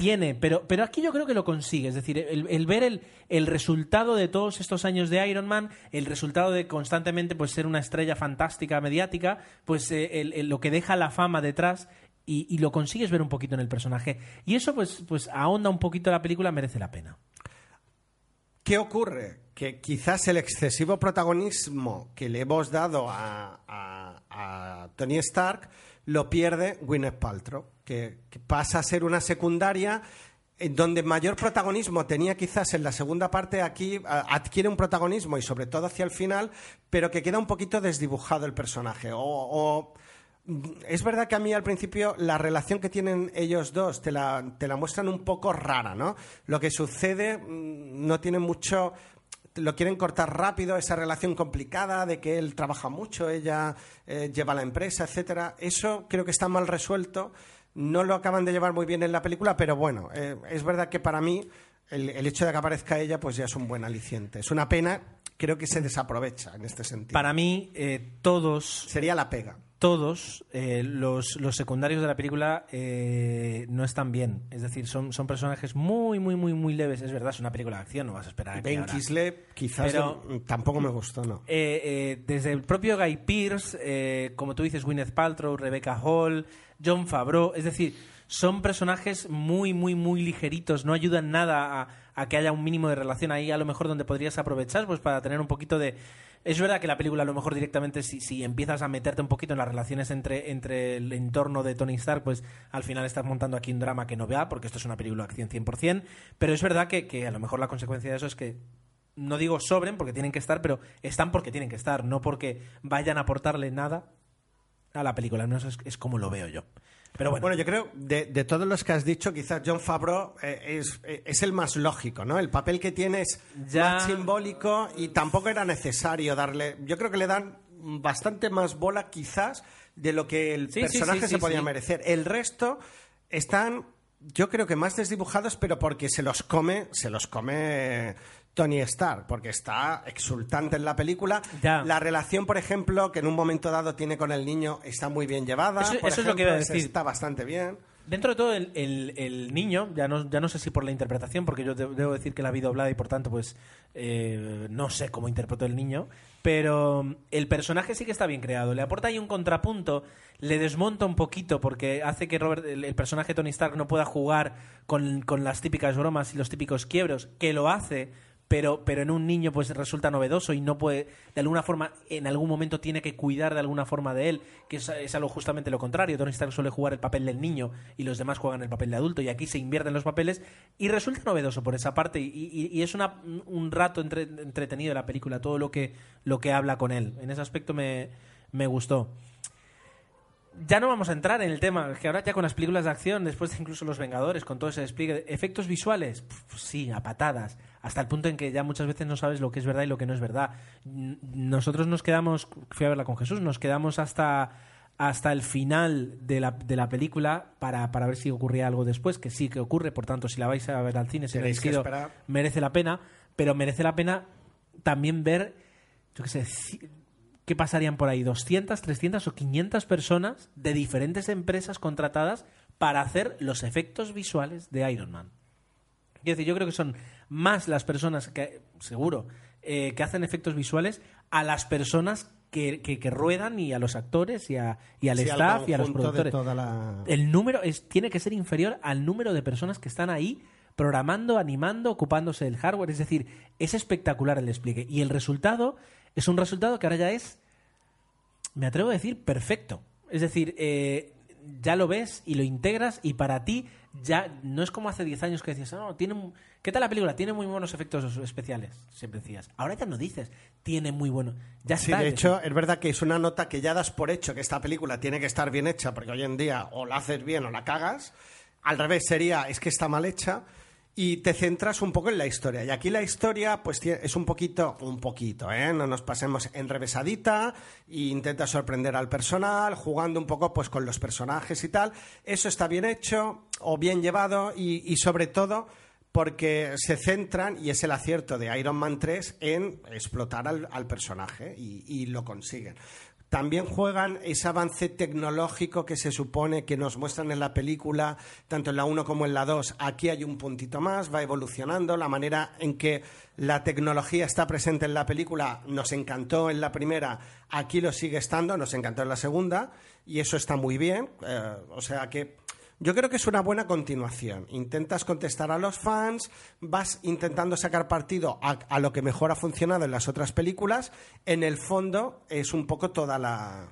Speaker 1: tiene, pero, pero aquí yo creo que lo consigue. Es decir, el, ver el, el resultado de todos estos años de Iron Man, el resultado de constantemente pues, ser una estrella fantástica, mediática, pues eh, lo que deja la fama detrás y, lo consigues ver un poquito en el personaje. Y eso pues, pues ahonda un poquito la película, merece la pena.
Speaker 2: ¿Qué ocurre? Que quizás el excesivo protagonismo que le hemos dado a Tony Stark lo pierde Gwyneth Paltrow, que, pasa a ser una secundaria donde mayor protagonismo tenía quizás en la segunda parte, aquí adquiere un protagonismo y sobre todo hacia el final, pero que queda un poquito desdibujado el personaje. O, o- es verdad que a mí al principio la relación que tienen ellos dos te la, te la muestran un poco rara, ¿no? Lo que sucede mm, no tiene mucho... Lo quieren cortar rápido, esa relación complicada de que él trabaja mucho, ella eh, lleva la empresa, etcétera. Eso creo que está mal resuelto. No lo acaban de llevar muy bien en la película, pero bueno, eh, es verdad que para mí el, el hecho de que aparezca ella pues ya es un buen aliciente. Es una pena, creo que se desaprovecha en este sentido.
Speaker 1: Para mí, eh, todos
Speaker 2: Sería la pega.
Speaker 1: todos eh, los, los secundarios de la película eh, no están bien. Es decir, son, son personajes muy, muy, muy, muy leves. Es verdad, es una película de acción, no vas a esperar a
Speaker 2: Ben
Speaker 1: ahora-
Speaker 2: Kisle quizás
Speaker 1: Pero-
Speaker 2: tampoco me gustó, ¿no?
Speaker 1: Eh, eh, desde el propio Guy Pearce, eh, como tú dices, Gwyneth Paltrow, Rebecca Hall, John Favreau, es decir, son personajes muy, muy, muy ligeritos, no ayudan nada a, que haya un mínimo de relación ahí, a lo mejor donde podrías aprovechar, pues para tener un poquito de... Es verdad que la película a lo mejor directamente si, si empiezas a meterte un poquito en las relaciones entre, entre el entorno de Tony Stark, pues al final estás montando aquí un drama que no vea, porque esto es una película de acción 100%, pero es verdad que, que a lo mejor la consecuencia de eso es que no digo sobren porque tienen que estar, pero están porque tienen que estar, no porque vayan a aportarle nada a la película. Eso es, es como lo veo yo. Pero bueno,
Speaker 2: Bueno, yo creo, de, de todos los que has dicho, quizás John Favreau eh, es, eh, es el más lógico, ¿no? El papel que tiene es
Speaker 1: Ya.
Speaker 2: más simbólico y tampoco era necesario darle... Yo creo que le dan bastante más bola, quizás, de lo que el
Speaker 1: Sí,
Speaker 2: personaje
Speaker 1: sí,
Speaker 2: se podía merecer. El resto están, yo creo que más desdibujados, pero porque se los come, se los come Tony Stark, porque está exultante en la película.
Speaker 1: Ya.
Speaker 2: La relación, por ejemplo, que en un momento dado tiene con el niño, está muy bien llevada.
Speaker 1: Eso-
Speaker 2: por
Speaker 1: eso es lo que iba a decir.
Speaker 2: Está bastante bien.
Speaker 1: Dentro de todo, el, el- el niño, ya no, ya no sé si por la interpretación, porque yo de- debo decir que la vi doblada y por tanto, pues eh, no sé cómo interpretó el niño, pero el personaje sí que está bien creado. Le aporta ahí un contrapunto, le desmonta un poquito, porque hace que Robert, el, el personaje Tony Stark no pueda jugar con, con las típicas bromas y los típicos quiebros, que lo hace. Pero, pero en un niño pues resulta novedoso y no puede, de alguna forma, en algún momento tiene que cuidar de alguna forma de él, que es, es algo justamente lo contrario. Tony Stark suele jugar el papel del niño y los demás juegan el papel de adulto y aquí se invierten los papeles y resulta novedoso por esa parte y, y- y es una- un rato entre- entretenido la película, todo lo que, lo que habla con él. En ese aspecto me, me gustó. Ya no vamos a entrar en el tema, que ahora ya con las películas de acción, después de incluso Los Vengadores, con todo ese despliegue, de efectos visuales, pf, sí, a patadas, hasta el punto en que ya muchas veces no sabes lo que es verdad y lo que no es verdad. Nosotros nos quedamos, fui a verla con Jesús, nos quedamos hasta, hasta el final de la, de la película para, para ver si ocurría algo después, que sí que ocurre, por tanto, si la vais a ver al cine, si habéis
Speaker 2: que
Speaker 1: ido,
Speaker 2: esperar.
Speaker 1: merece la pena, pero merece la pena también ver, yo qué sé, ¿qué pasarían por ahí? ¿200, 300 o 500 personas de diferentes empresas contratadas para hacer los efectos visuales de Iron Man? Quiero decir, yo creo que son más las personas que, seguro, eh, que hacen efectos visuales a las personas que, que- que ruedan y a los actores y, a- y al
Speaker 2: Sí, al
Speaker 1: staff y a los productores.
Speaker 2: la-
Speaker 1: El número es, tiene que ser inferior al número de personas que están ahí programando, animando, ocupándose del hardware. Es decir, es espectacular el despliegue. Y el resultado es un resultado que ahora ya es, me atrevo a decir, perfecto. Es decir, eh, ya lo ves y lo integras y para ti ya no es como hace 10 años que decías, no, tiene, ¿qué tal la película? Tiene muy buenos efectos especiales. Siempre decías. Ahora ya no dices, tiene muy bueno. Ya
Speaker 2: Sí,
Speaker 1: está.
Speaker 2: de hecho, es verdad que es una nota que ya das por hecho que esta película tiene que estar bien hecha, porque hoy en día o la haces bien o la cagas. Al revés sería, es que está mal hecha. Y te centras un poco en la historia. Y aquí la historia, pues es un poquito, un poquito, ¿eh? No nos pasemos enrevesadita e intenta sorprender al personal, jugando un poco pues con los personajes y tal. Eso está bien hecho o bien llevado y, y sobre todo porque se centran, y es el acierto de Iron Man 3, en explotar al, al personaje y, y lo consiguen. También juegan ese avance tecnológico que se supone que nos muestran en la película, tanto en la 1 como en la 2. Aquí hay un puntito más, va evolucionando. La manera en que la tecnología está presente en la película nos encantó en la primera, aquí lo sigue estando, nos encantó en la segunda, y eso está muy bien. Eh, o sea que yo creo que es una buena continuación. Intentas contestar a los fans, vas intentando sacar partido a, lo que mejor ha funcionado en las otras películas. En el fondo es un poco toda la...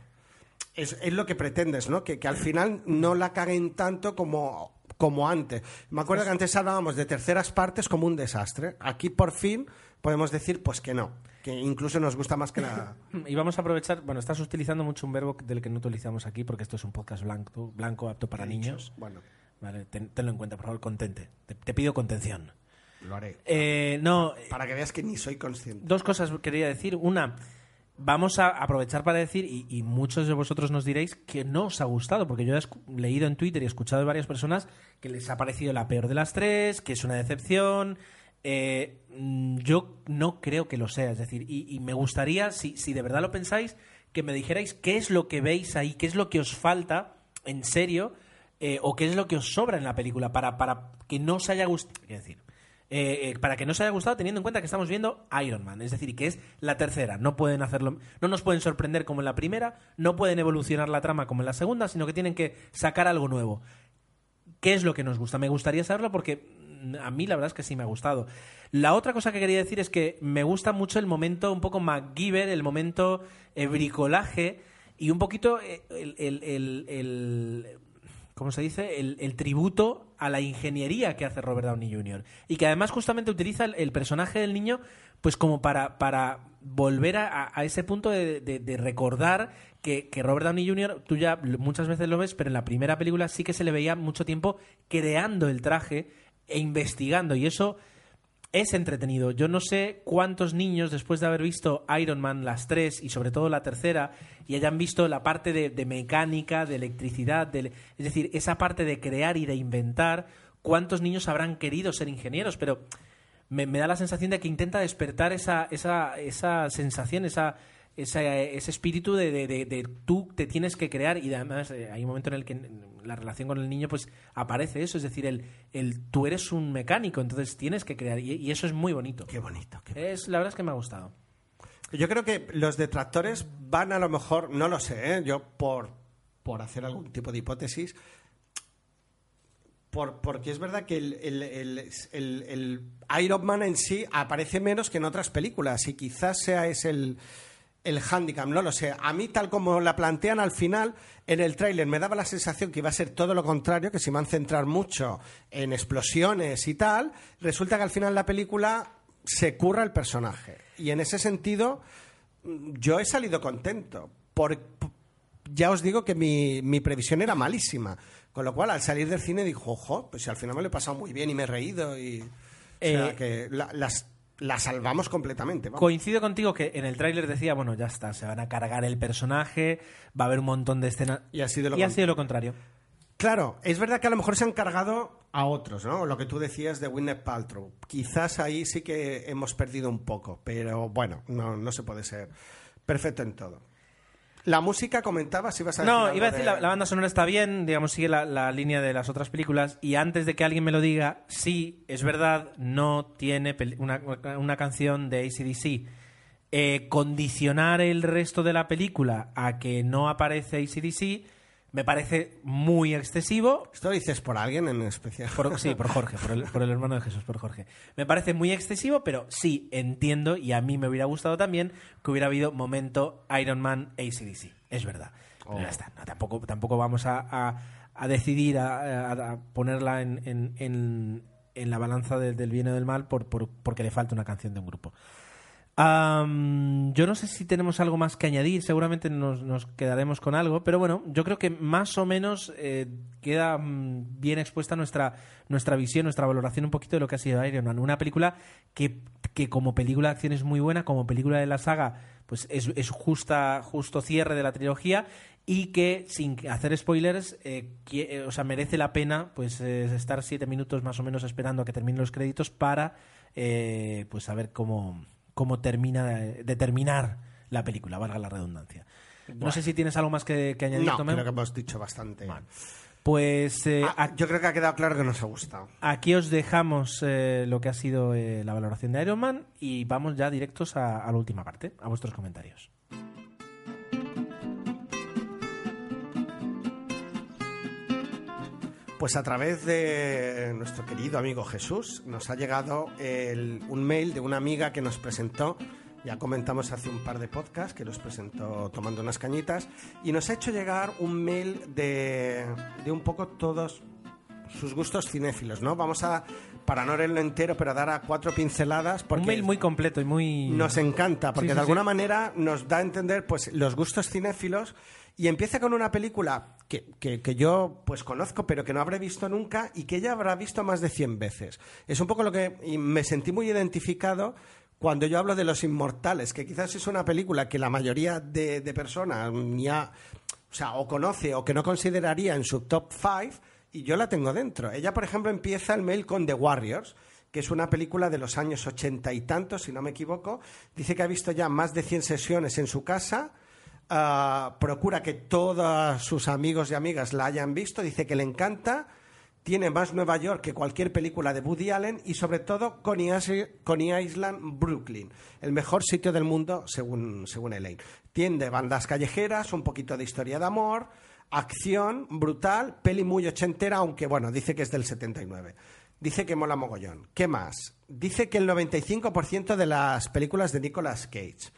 Speaker 2: Es, es lo que pretendes, ¿no? Que, que al final no la caguen tanto como, como antes. Me acuerdo que antes hablábamos de terceras partes como un desastre. Aquí por fin podemos decir pues que no, que incluso nos gusta más que la... *laughs*
Speaker 1: Y vamos a aprovechar, bueno, estás utilizando mucho un verbo del que no utilizamos aquí porque esto es un podcast blanco, blanco apto para niños.
Speaker 2: Bueno,
Speaker 1: Vale, ten- tenlo en cuenta, por favor, contente. Te, te pido contención.
Speaker 2: lo haré.
Speaker 1: Eh, no, eh,
Speaker 2: Para que veas que ni soy consciente.
Speaker 1: dos cosas quería decir. Una, vamos a aprovechar para decir, y, y muchos de vosotros nos diréis que no os ha gustado, porque yo he leído en Twitter y he escuchado de varias personas que les ha parecido la peor de las tres, que es una decepción. Eh, mm, yo no creo que lo sea, es decir, y, me gustaría, si, si de verdad lo pensáis, que me dijerais qué es lo que veis ahí, qué es lo que os falta, en serio, eh, o qué es lo que os sobra en la película para, para que no os haya gustado. Decir, eh, eh, para que no os haya gustado teniendo en cuenta que estamos viendo Iron Man, es decir, que es la tercera. No pueden hacerlo, no nos pueden sorprender como en la primera, no pueden evolucionar la trama como en la segunda, sino que tienen que sacar algo nuevo. qué es lo que nos gusta. Me gustaría saberlo porque a mí la verdad es que sí me ha gustado. La otra cosa que quería decir es que me gusta mucho el momento un poco MacGyver, el momento eh, bricolaje y un poquito eh, el, el- el- el- ¿cómo se dice? El, el tributo a la ingeniería que hace Robert Downey Jr. Y que además justamente utiliza el, el personaje del niño pues como para, para volver a, a- ese punto de, de- de recordar que, que Robert Downey Jr., tú ya muchas veces lo ves, pero en la primera película sí que se le veía mucho tiempo creando el traje e investigando. Y eso es entretenido. Yo no sé cuántos niños, después de haber visto Iron Man las tres y sobre todo la tercera, y hayan visto la parte de, mecánica, de electricidad, de- es decir, esa parte de crear y de inventar, cuántos niños habrán querido ser ingenieros, pero me, me da la sensación de que intenta despertar esa, esa, esa sensación, esa, esa- ese espíritu de, de- de- de tú te tienes que crear y además eh, hay un momento en el que la relación con el niño pues aparece eso, es decir, el, el tú eres un mecánico, entonces tienes que crear y, y eso es muy bonito.
Speaker 2: Qué bonito. qué-
Speaker 1: Es, la verdad es que me ha gustado.
Speaker 2: Yo creo que los detractores van a lo mejor, no lo sé, ¿eh? yo por, por hacer algún tipo de hipótesis, por, porque es verdad que el, el- el- el- el Iron Man en sí aparece menos que en otras películas y quizás sea ese el, el hándicap, no lo sé. A mí, tal como la plantean al final, en el tráiler me daba la sensación que iba a ser todo lo contrario, que se iban a centrar mucho en explosiones y tal, resulta que al final la película se curra el personaje. Y en ese sentido, mm, yo he salido contento. Por, ya os digo que mi, mi previsión era malísima. Con lo cual, al salir del cine, dijo, ojo, pues si al final me lo he pasado muy bien y me he reído. Y, o sea,
Speaker 1: Eh,
Speaker 2: que la, las, la salvamos completamente. vamos.
Speaker 1: Coincido contigo que en el tráiler decía, bueno, ya está, se van a cargar el personaje, va a haber un montón de escenas.
Speaker 2: Y ha sido lo
Speaker 1: y ha
Speaker 2: contrario.
Speaker 1: sido lo contrario.
Speaker 2: Claro, es verdad que a lo mejor se han cargado a otros, ¿no? Lo que tú decías de Gwyneth Paltrow. Quizás ahí sí que hemos perdido un poco, pero bueno, no, no se puede ser perfecto en todo. La música comentabas, ibas a decir
Speaker 1: No, iba a decir,
Speaker 2: de-
Speaker 1: la, la banda sonora está bien, digamos, sigue la, la línea de las otras películas. Y antes de que alguien me lo diga, sí, es verdad, no tiene una, una canción de ACDC. Eh, condicionar el resto de la película a que no aparece ACDC me parece muy excesivo.
Speaker 2: ¿Esto lo dices por alguien en especial?
Speaker 1: Por- sí, por Jorge, por el, por el hermano de Jesús, por Jorge. Me parece muy excesivo, pero sí entiendo y a mí me hubiera gustado también que hubiera habido momento Iron Man ACDC. Es verdad. Pero ya está. No, tampoco, tampoco vamos a, a- a decidir a, a- ponerla en, en- en- en la balanza del, del bien o del mal por, por- porque le falta una canción de un grupo. Am, yo no sé si tenemos algo más que añadir, seguramente nos, nos quedaremos con algo, pero bueno, yo creo que más o menos eh, queda mm, bien expuesta nuestra, nuestra visión, nuestra valoración un poquito de lo que ha sido Iron Man. Una película que, que como película de acción es muy buena, como película de la saga, pues es, es justa, justo cierre de la trilogía y que sin hacer spoilers, eh, eh, o sea, merece la pena pues estar siete minutos más o menos esperando a que terminen los créditos para pues saber cómo, cómo termina de terminar la película, valga la redundancia. No sé si tienes algo más que, que añadir,
Speaker 2: No, creo que hemos dicho bastante.
Speaker 1: Pues eh,
Speaker 2: Ah, yo creo que ha quedado claro que nos ha gustado.
Speaker 1: aquí os dejamos eh, lo que ha sido eh, la valoración de Iron Man y vamos ya directos a, a la última parte, a vuestros comentarios.
Speaker 2: Pues a través de nuestro querido amigo Jesús nos ha llegado el- un mail de una amiga que nos presentó, ya comentamos hace un par de podcasts, que nos presentó tomando unas cañitas, y nos ha hecho llegar un mail de, de un poco todos sus gustos cinéfilos, ¿no? Vamos a, para no leerlo entero, pero dar a cuatro pinceladas, porque
Speaker 1: Un mail muy completo y muy...
Speaker 2: nos encanta, porque
Speaker 1: Sí, sí,
Speaker 2: de alguna
Speaker 1: sí.
Speaker 2: manera nos da a entender pues los gustos cinéfilos y empieza con una película que, que- yo pues conozco pero que no habré visto nunca y que ella habrá visto más de 100 veces. Es un poco lo que y me sentí muy identificado cuando yo hablo de Los Inmortales, que quizás es una película que la mayoría de, de personas ni ha- o sea, o conoce o que no consideraría en su top 5 y yo la tengo dentro. Ella, por ejemplo, empieza el mail con The Warriors, que es una película de los años ochenta y tantos, si no me equivoco. Dice que ha visto ya más de 100 sesiones en su casa. Ah, procura que todos sus amigos y amigas la hayan visto. Dice que le encanta. Tiene más Nueva York que cualquier película de Woody Allen y sobre todo Coney, Is- Coney Island, Brooklyn, el mejor sitio del mundo según, según Elaine. Tiene bandas callejeras, un poquito de historia de amor, Acción, brutal, peli muy ochentera, aunque bueno, dice que es del 79. Dice que mola mogollón. ¿Qué más? Dice que el 95% de las películas de Nicolas Cage.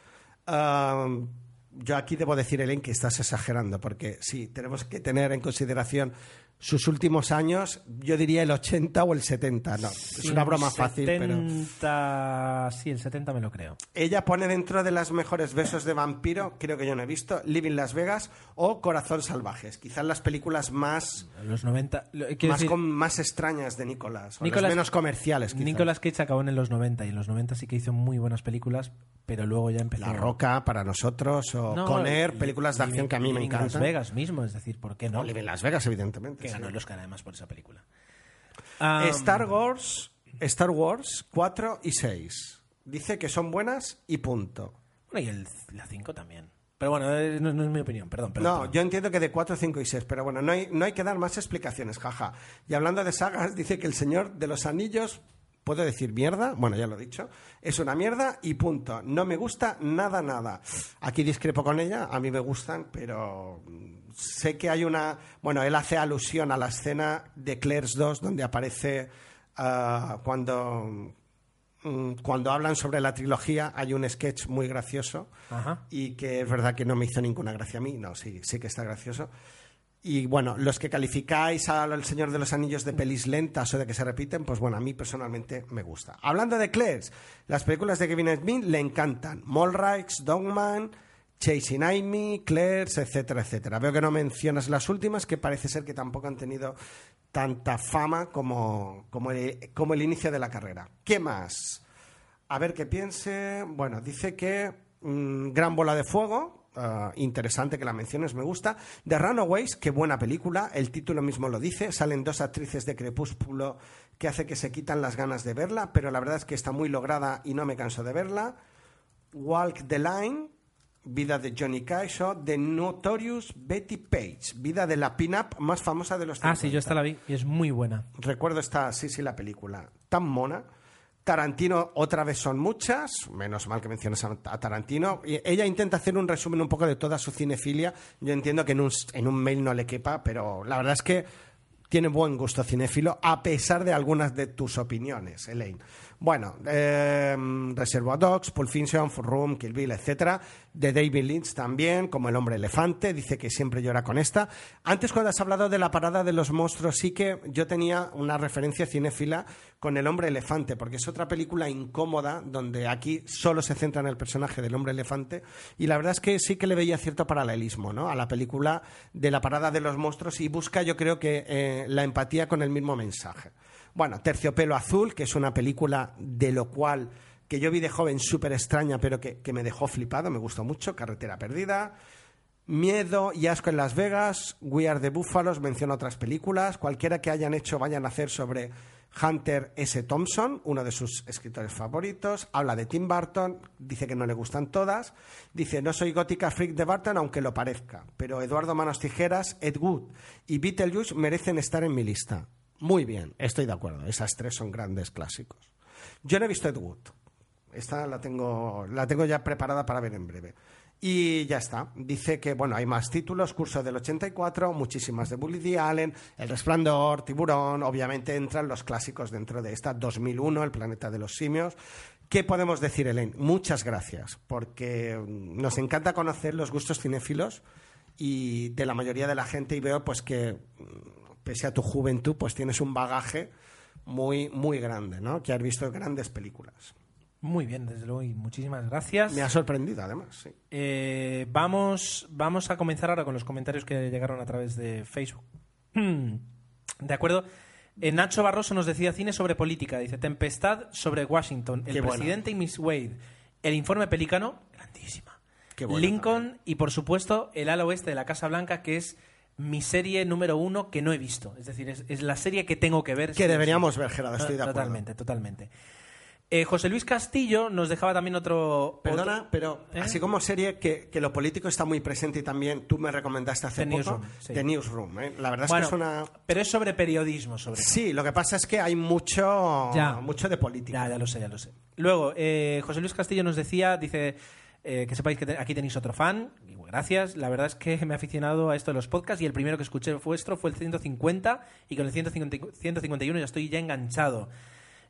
Speaker 2: Um, yo aquí debo decir, Elaine, que estás exagerando, porque sí, tenemos que tener en consideración sus últimos años, yo diría el 80 o el 70. No, es una broma fácil, pero...
Speaker 1: 70, Sí, el 70 me lo creo.
Speaker 2: Ella pone dentro de las mejores besos de vampiro, creo que yo no he visto, Living Las Vegas o Corazón Salvajes. Quizás las películas más,
Speaker 1: Los 90... lo- quiero
Speaker 2: más,
Speaker 1: decir,
Speaker 2: com- más extrañas de Nicolás, o las
Speaker 1: Nicolas-
Speaker 2: menos comerciales. quizás.
Speaker 1: Nicolas Cage acabó en los 90 y en los 90 sí que hizo muy buenas películas, pero luego ya empezó...
Speaker 2: La Roca para nosotros, o
Speaker 1: No,
Speaker 2: Conner, películas de acción que a mí me encantan.
Speaker 1: Las Vegas mismo, es decir, ¿por qué no?
Speaker 2: No, Living Las Vegas, evidentemente.
Speaker 1: Ganó el Oscar además por esa película. Ah,
Speaker 2: Star Wars, Star Wars 4 y 6. Dice que son buenas y punto.
Speaker 1: Bueno, y el, la 5 también. Pero bueno, eh, no, no es mi opinión, perdón. perdón
Speaker 2: No,
Speaker 1: perdón.
Speaker 2: yo entiendo que de 4, 5 y 6, pero bueno, no hay, no hay que dar más explicaciones, jaja. Y hablando de sagas, *laughs* dice que El Señor de los Anillos, ¿puedo decir mierda? Bueno, ya lo he dicho. Es una mierda y punto. No me gusta nada, nada. Aquí discrepo con ella, a mí me gustan, pero mm, sé que hay una... Bueno, él hace alusión a la escena de Claire's 2, donde aparece ah, cuando... mm, Cuando hablan sobre la trilogía hay un sketch muy gracioso
Speaker 1: Ajá.
Speaker 2: y que es verdad que no me hizo ninguna gracia a mí, no, sí, sí que está gracioso. Y bueno, los que calificáis al Señor de los Anillos de pelis lentas o de que se repiten, pues bueno, a mí personalmente me gusta. Hablando de Claire's, las películas de Kevin Smith le encantan. Mallrats, Dogman, Chasing Amy, Claire's, etcétera, etcétera. Veo que no mencionas las últimas, que parece ser que tampoco han tenido tanta fama como, como, el, como el inicio de la carrera. ¿Qué más? A ver qué piense. Bueno, dice que mm, Gran Bola de Fuego. Ah, interesante que la menciones, me gusta. The Runaways, qué buena película. El título mismo lo dice. Salen dos actrices de Crepúsculo que hace que se quitan las ganas de verla, pero la verdad es que está muy lograda y no me canso de verla. Walk the Line, vida de Johnny Cash, The Notorious Betty Page, vida de la pin-up más famosa de los
Speaker 1: Ah, sí,
Speaker 2: 50.
Speaker 1: yo esta la vi y es muy buena.
Speaker 2: Recuerdo esta, sí, sí, la película. Tan mona. Tarantino, otra vez son muchas. Menos mal que mencionas a Tarantino. Ella intenta hacer un resumen un poco de toda su cinefilia. Yo entiendo que en un, en un mail no le quepa, pero la verdad es que tiene buen gusto cinéfilo, a pesar de algunas de tus opiniones, Elaine. Bueno, eh, Reservoir Dogs, Pulp Fiction, Room, Kill Bill, etcétera. De David Lynch también, como El Hombre Elefante, dice que siempre llora con esta. Antes, cuando has hablado de la parada de los monstruos, sí que yo tenía una referencia cinéfila con El Hombre Elefante, porque es otra película incómoda, donde aquí solo se centra en el personaje del Hombre Elefante. Y la verdad es que sí que le veía cierto paralelismo, ¿no? A la película de la parada de los monstruos y busca, yo creo que, eh, la empatía con el mismo mensaje. Bueno, Terciopelo Azul, que es una película de lo cual que yo vi de joven súper extraña, pero que, que me dejó flipado, me gustó mucho, Carretera Perdida. Miedo y asco en Las Vegas, We Are the Búfalos, menciona otras películas, cualquiera que hayan hecho, vayan a hacer sobre Hunter S. Thompson, uno de sus escritores favoritos, habla de Tim Burton, dice que no le gustan todas, dice no soy gótica freak de Burton aunque lo parezca, pero Eduardo Manos Tijeras, Ed Wood y Beetlejuice merecen estar en mi lista. Muy bien, estoy de acuerdo, esas tres son grandes clásicos. Yo no he visto Ed Wood, esta la tengo, la tengo ya preparada para ver en breve. Y ya está. Dice que, bueno, hay más títulos, curso del 84, muchísimas de Woody Allen, El Resplandor, Tiburón, obviamente entran los clásicos dentro de esta 2001, El Planeta de los Simios. ¿Qué podemos decir, Elaine? Muchas gracias, porque nos encanta conocer los gustos cinéfilos y de la mayoría de la gente y veo pues que, pese a tu juventud, pues tienes un bagaje muy, muy grande, ¿no? Que has visto grandes películas.
Speaker 1: Muy bien, desde luego, y muchísimas gracias.
Speaker 2: Me ha sorprendido, además, sí.
Speaker 1: Eh, vamos, vamos a comenzar ahora con los comentarios que llegaron a través de Facebook. *clears throat* De acuerdo. Eh, Nacho Barroso nos decía cine sobre política. Dice Tempestad sobre Washington, El
Speaker 2: Qué buena.
Speaker 1: presidente y Miss Wade, El informe Pelícano, grandísima.
Speaker 2: Qué buena
Speaker 1: Lincoln y por supuesto El ala oeste de la Casa Blanca, que es mi serie número uno que no he visto. Es decir, es, es la serie que tengo que ver.
Speaker 2: Que deberíamos ver, Gerardo, estoy de acuerdo.
Speaker 1: Totalmente, totalmente. Eh, José Luis Castillo nos dejaba también otro.
Speaker 2: Perdona,
Speaker 1: otro-
Speaker 2: pero
Speaker 1: ¿Eh?
Speaker 2: así como serie que, que lo político está muy presente y también tú me recomendaste hace
Speaker 1: The
Speaker 2: poco,
Speaker 1: Newsroom, sí.
Speaker 2: The Newsroom. ¿eh? La verdad
Speaker 1: Bueno,
Speaker 2: es que es una...
Speaker 1: Pero es sobre periodismo, sobre todo.
Speaker 2: Sí, lo que pasa es que hay mucho,
Speaker 1: Ya.
Speaker 2: mucho de política.
Speaker 1: Ya, ya lo sé, ya lo sé. Luego, eh, José Luis Castillo nos decía, dice, que sepáis que te- aquí tenéis otro fan. Gracias. La verdad es que me he aficionado a esto de los podcasts y el primero que escuché vuestro fue el 150 y con el 150 151 ya estoy ya enganchado.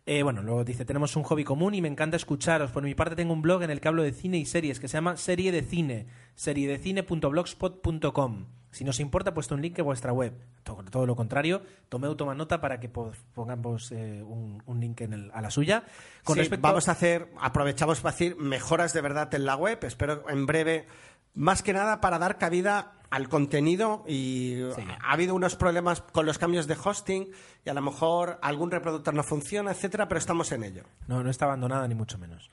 Speaker 1: Eh, bueno, luego dice, tenemos un hobby común y me encanta escucharos. Por mi parte tengo un blog en el que hablo de cine y series que se llama Serie de Cine, seriedecine.blogspot.com. Si nos importa, puesto un link en vuestra web. Todo, todo lo contrario, Tomeu toma nota para que po- pongamos eh, un, un link en el- a la suya. Con
Speaker 2: Sí,
Speaker 1: respecto
Speaker 2: vamos a hacer, aprovechamos para decir mejoras de verdad en la web. Espero en breve, más que nada para dar cabida al contenido y
Speaker 1: Sí.
Speaker 2: ha habido unos problemas con los cambios de hosting y a lo mejor algún reproductor no funciona, etcétera, pero estamos en ello.
Speaker 1: No, no está abandonada ni mucho menos.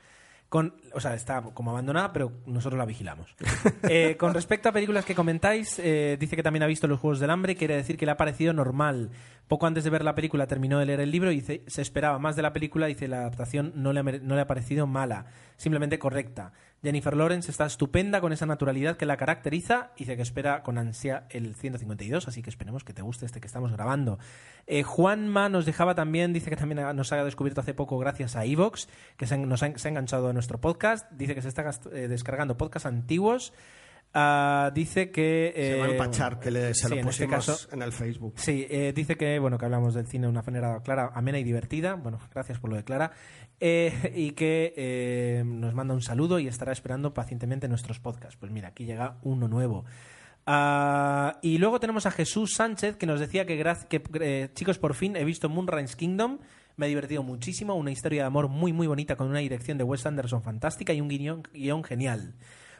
Speaker 1: Con, o sea, está como abandonada, pero nosotros la vigilamos. *laughs* Eh, con respecto a películas que comentáis, eh, dice que también ha visto Los Juegos del Hambre, quiere decir que le ha parecido normal. Poco antes de ver la película terminó de leer el libro y dice, se esperaba más de la película, dice la adaptación no le, ha, no le ha parecido mala, simplemente correcta. Jennifer Lawrence está estupenda con esa naturalidad que la caracteriza y dice que espera con ansia el 152, así que esperemos que te guste este que estamos grabando. Eh, Juanma nos dejaba también, dice que también nos ha descubierto hace poco gracias a Evox, que se, nos ha, enganchado a nuestro podcast, dice que se está eh, descargando podcasts antiguos. Ah, dice que...
Speaker 2: se va a
Speaker 1: eh,
Speaker 2: empachar, que le, se
Speaker 1: sí,
Speaker 2: lo
Speaker 1: en este
Speaker 2: pusimos
Speaker 1: caso-
Speaker 2: en el Facebook.
Speaker 1: Sí, eh, dice que bueno que hablamos del cine de una manera clara, amena y divertida. Bueno, gracias por lo de Clara. Eh, y que eh, nos manda un saludo y estará esperando pacientemente nuestros podcasts. Pues mira, aquí llega uno nuevo. Ah, y luego tenemos a Jesús Sánchez que nos decía que, que eh, chicos, por fin he visto Moonrise Kingdom. Me ha divertido muchísimo. Una historia de amor muy, muy bonita con una dirección de Wes Anderson fantástica y un guion, guion genial.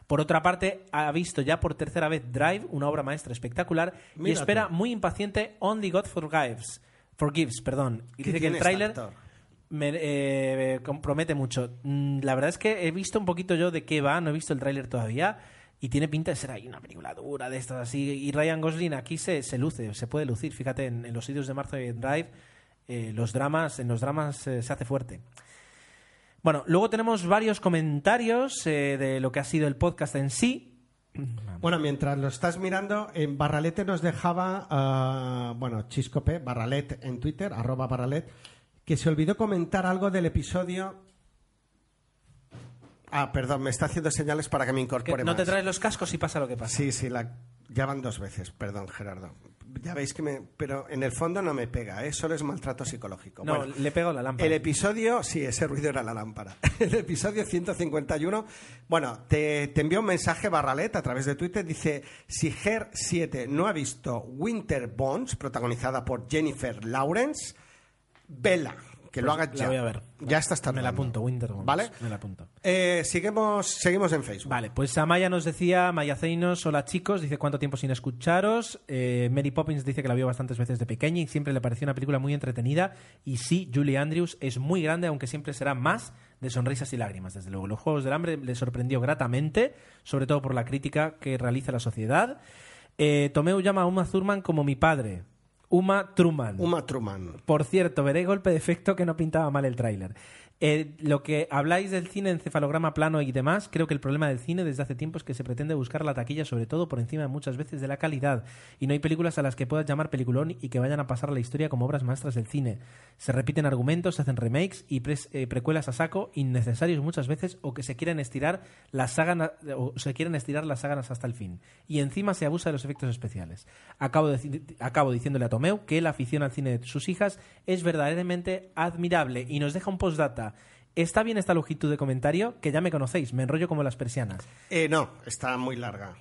Speaker 1: Por otra parte, ha visto ya por tercera vez Drive, una obra maestra espectacular, y espera muy impaciente Only God Forgives. Forgives, perdón. Y
Speaker 2: ¿Qué
Speaker 1: dice que el tráiler
Speaker 2: actor?
Speaker 1: me eh, compromete mucho. Mm, La verdad es que he visto un poquito yo de qué va, no he visto el tráiler todavía. Y tiene pinta de ser ahí una película dura de estas así. Y Ryan Gosling aquí se, se luce, se puede lucir. Fíjate, en, en los sitios de marzo en Drive, eh, los dramas, en los dramas eh, se hace fuerte. Bueno, luego tenemos varios comentarios eh, de lo que ha sido el podcast en sí.
Speaker 2: Bueno, mientras lo estás mirando, en Barralete nos dejaba, ah, bueno, Chiscope, Barralet en Twitter, arroba Barralet, que se olvidó comentar algo del episodio. Ah, perdón, me está haciendo señales para que me
Speaker 1: Que
Speaker 2: incorpore
Speaker 1: no te traes los cascos y pasa lo que pasa.
Speaker 2: Sí, sí, la... ya van dos veces, perdón, Gerardo. Ya veis que me... Pero en el fondo no me pega, ¿eh? solo es maltrato psicológico.
Speaker 1: No,
Speaker 2: Bueno,
Speaker 1: le pego la lámpara.
Speaker 2: el episodio, sí, ese ruido era la lámpara. *laughs* El episodio 151. Bueno, te, te envió un mensaje Barralet a través de Twitter. Dice: Si Ger7 no ha visto Winter Bonds, protagonizada por Jennifer Lawrence, vela. Que lo
Speaker 1: Pues
Speaker 2: hagas
Speaker 1: la
Speaker 2: ya.
Speaker 1: voy a ver.
Speaker 2: Ya estás
Speaker 1: Me
Speaker 2: tardando.
Speaker 1: la apunto, Winter.
Speaker 2: ¿Vale?
Speaker 1: Me la apunto.
Speaker 2: Eh, seguimos, seguimos en Facebook.
Speaker 1: Vale, pues Amaya nos decía, Maya Zeinos, hola chicos, dice cuánto tiempo sin escucharos. Eh, Mary Poppins dice que la vio bastantes veces de pequeña y siempre le pareció una película muy entretenida. Y sí, Julie Andrews es muy grande, aunque siempre será más de sonrisas y lágrimas. Desde luego, los Juegos del Hambre le sorprendió gratamente, sobre todo por la crítica que realiza la sociedad. Eh, Tomeu llama a Uma Thurman como mi padre. Uma Truman.
Speaker 2: Uma Truman.
Speaker 1: Por cierto, veré golpe de efecto que no pintaba mal el tráiler. Eh, lo que habláis del cine en cefalograma plano y demás, creo que el problema del cine desde hace tiempo es que se pretende buscar la taquilla sobre todo por encima muchas veces de la calidad y no hay películas a las que puedas llamar peliculón y que vayan a pasar la historia como obras maestras del cine. Se repiten argumentos, se hacen remakes y eh, precuelas a saco innecesarios muchas veces o que se quieren estirar las sagas o se quieren estirar las sagas hasta el fin y encima se abusa de los efectos especiales. Acabo, de- acabo diciéndole a Tomeu que la afición al cine de sus hijas es verdaderamente admirable y nos deja un postdata. Está bien esta longitud de comentario, que ya me conocéis, me enrollo como las persianas.
Speaker 2: Eh, no, está muy larga.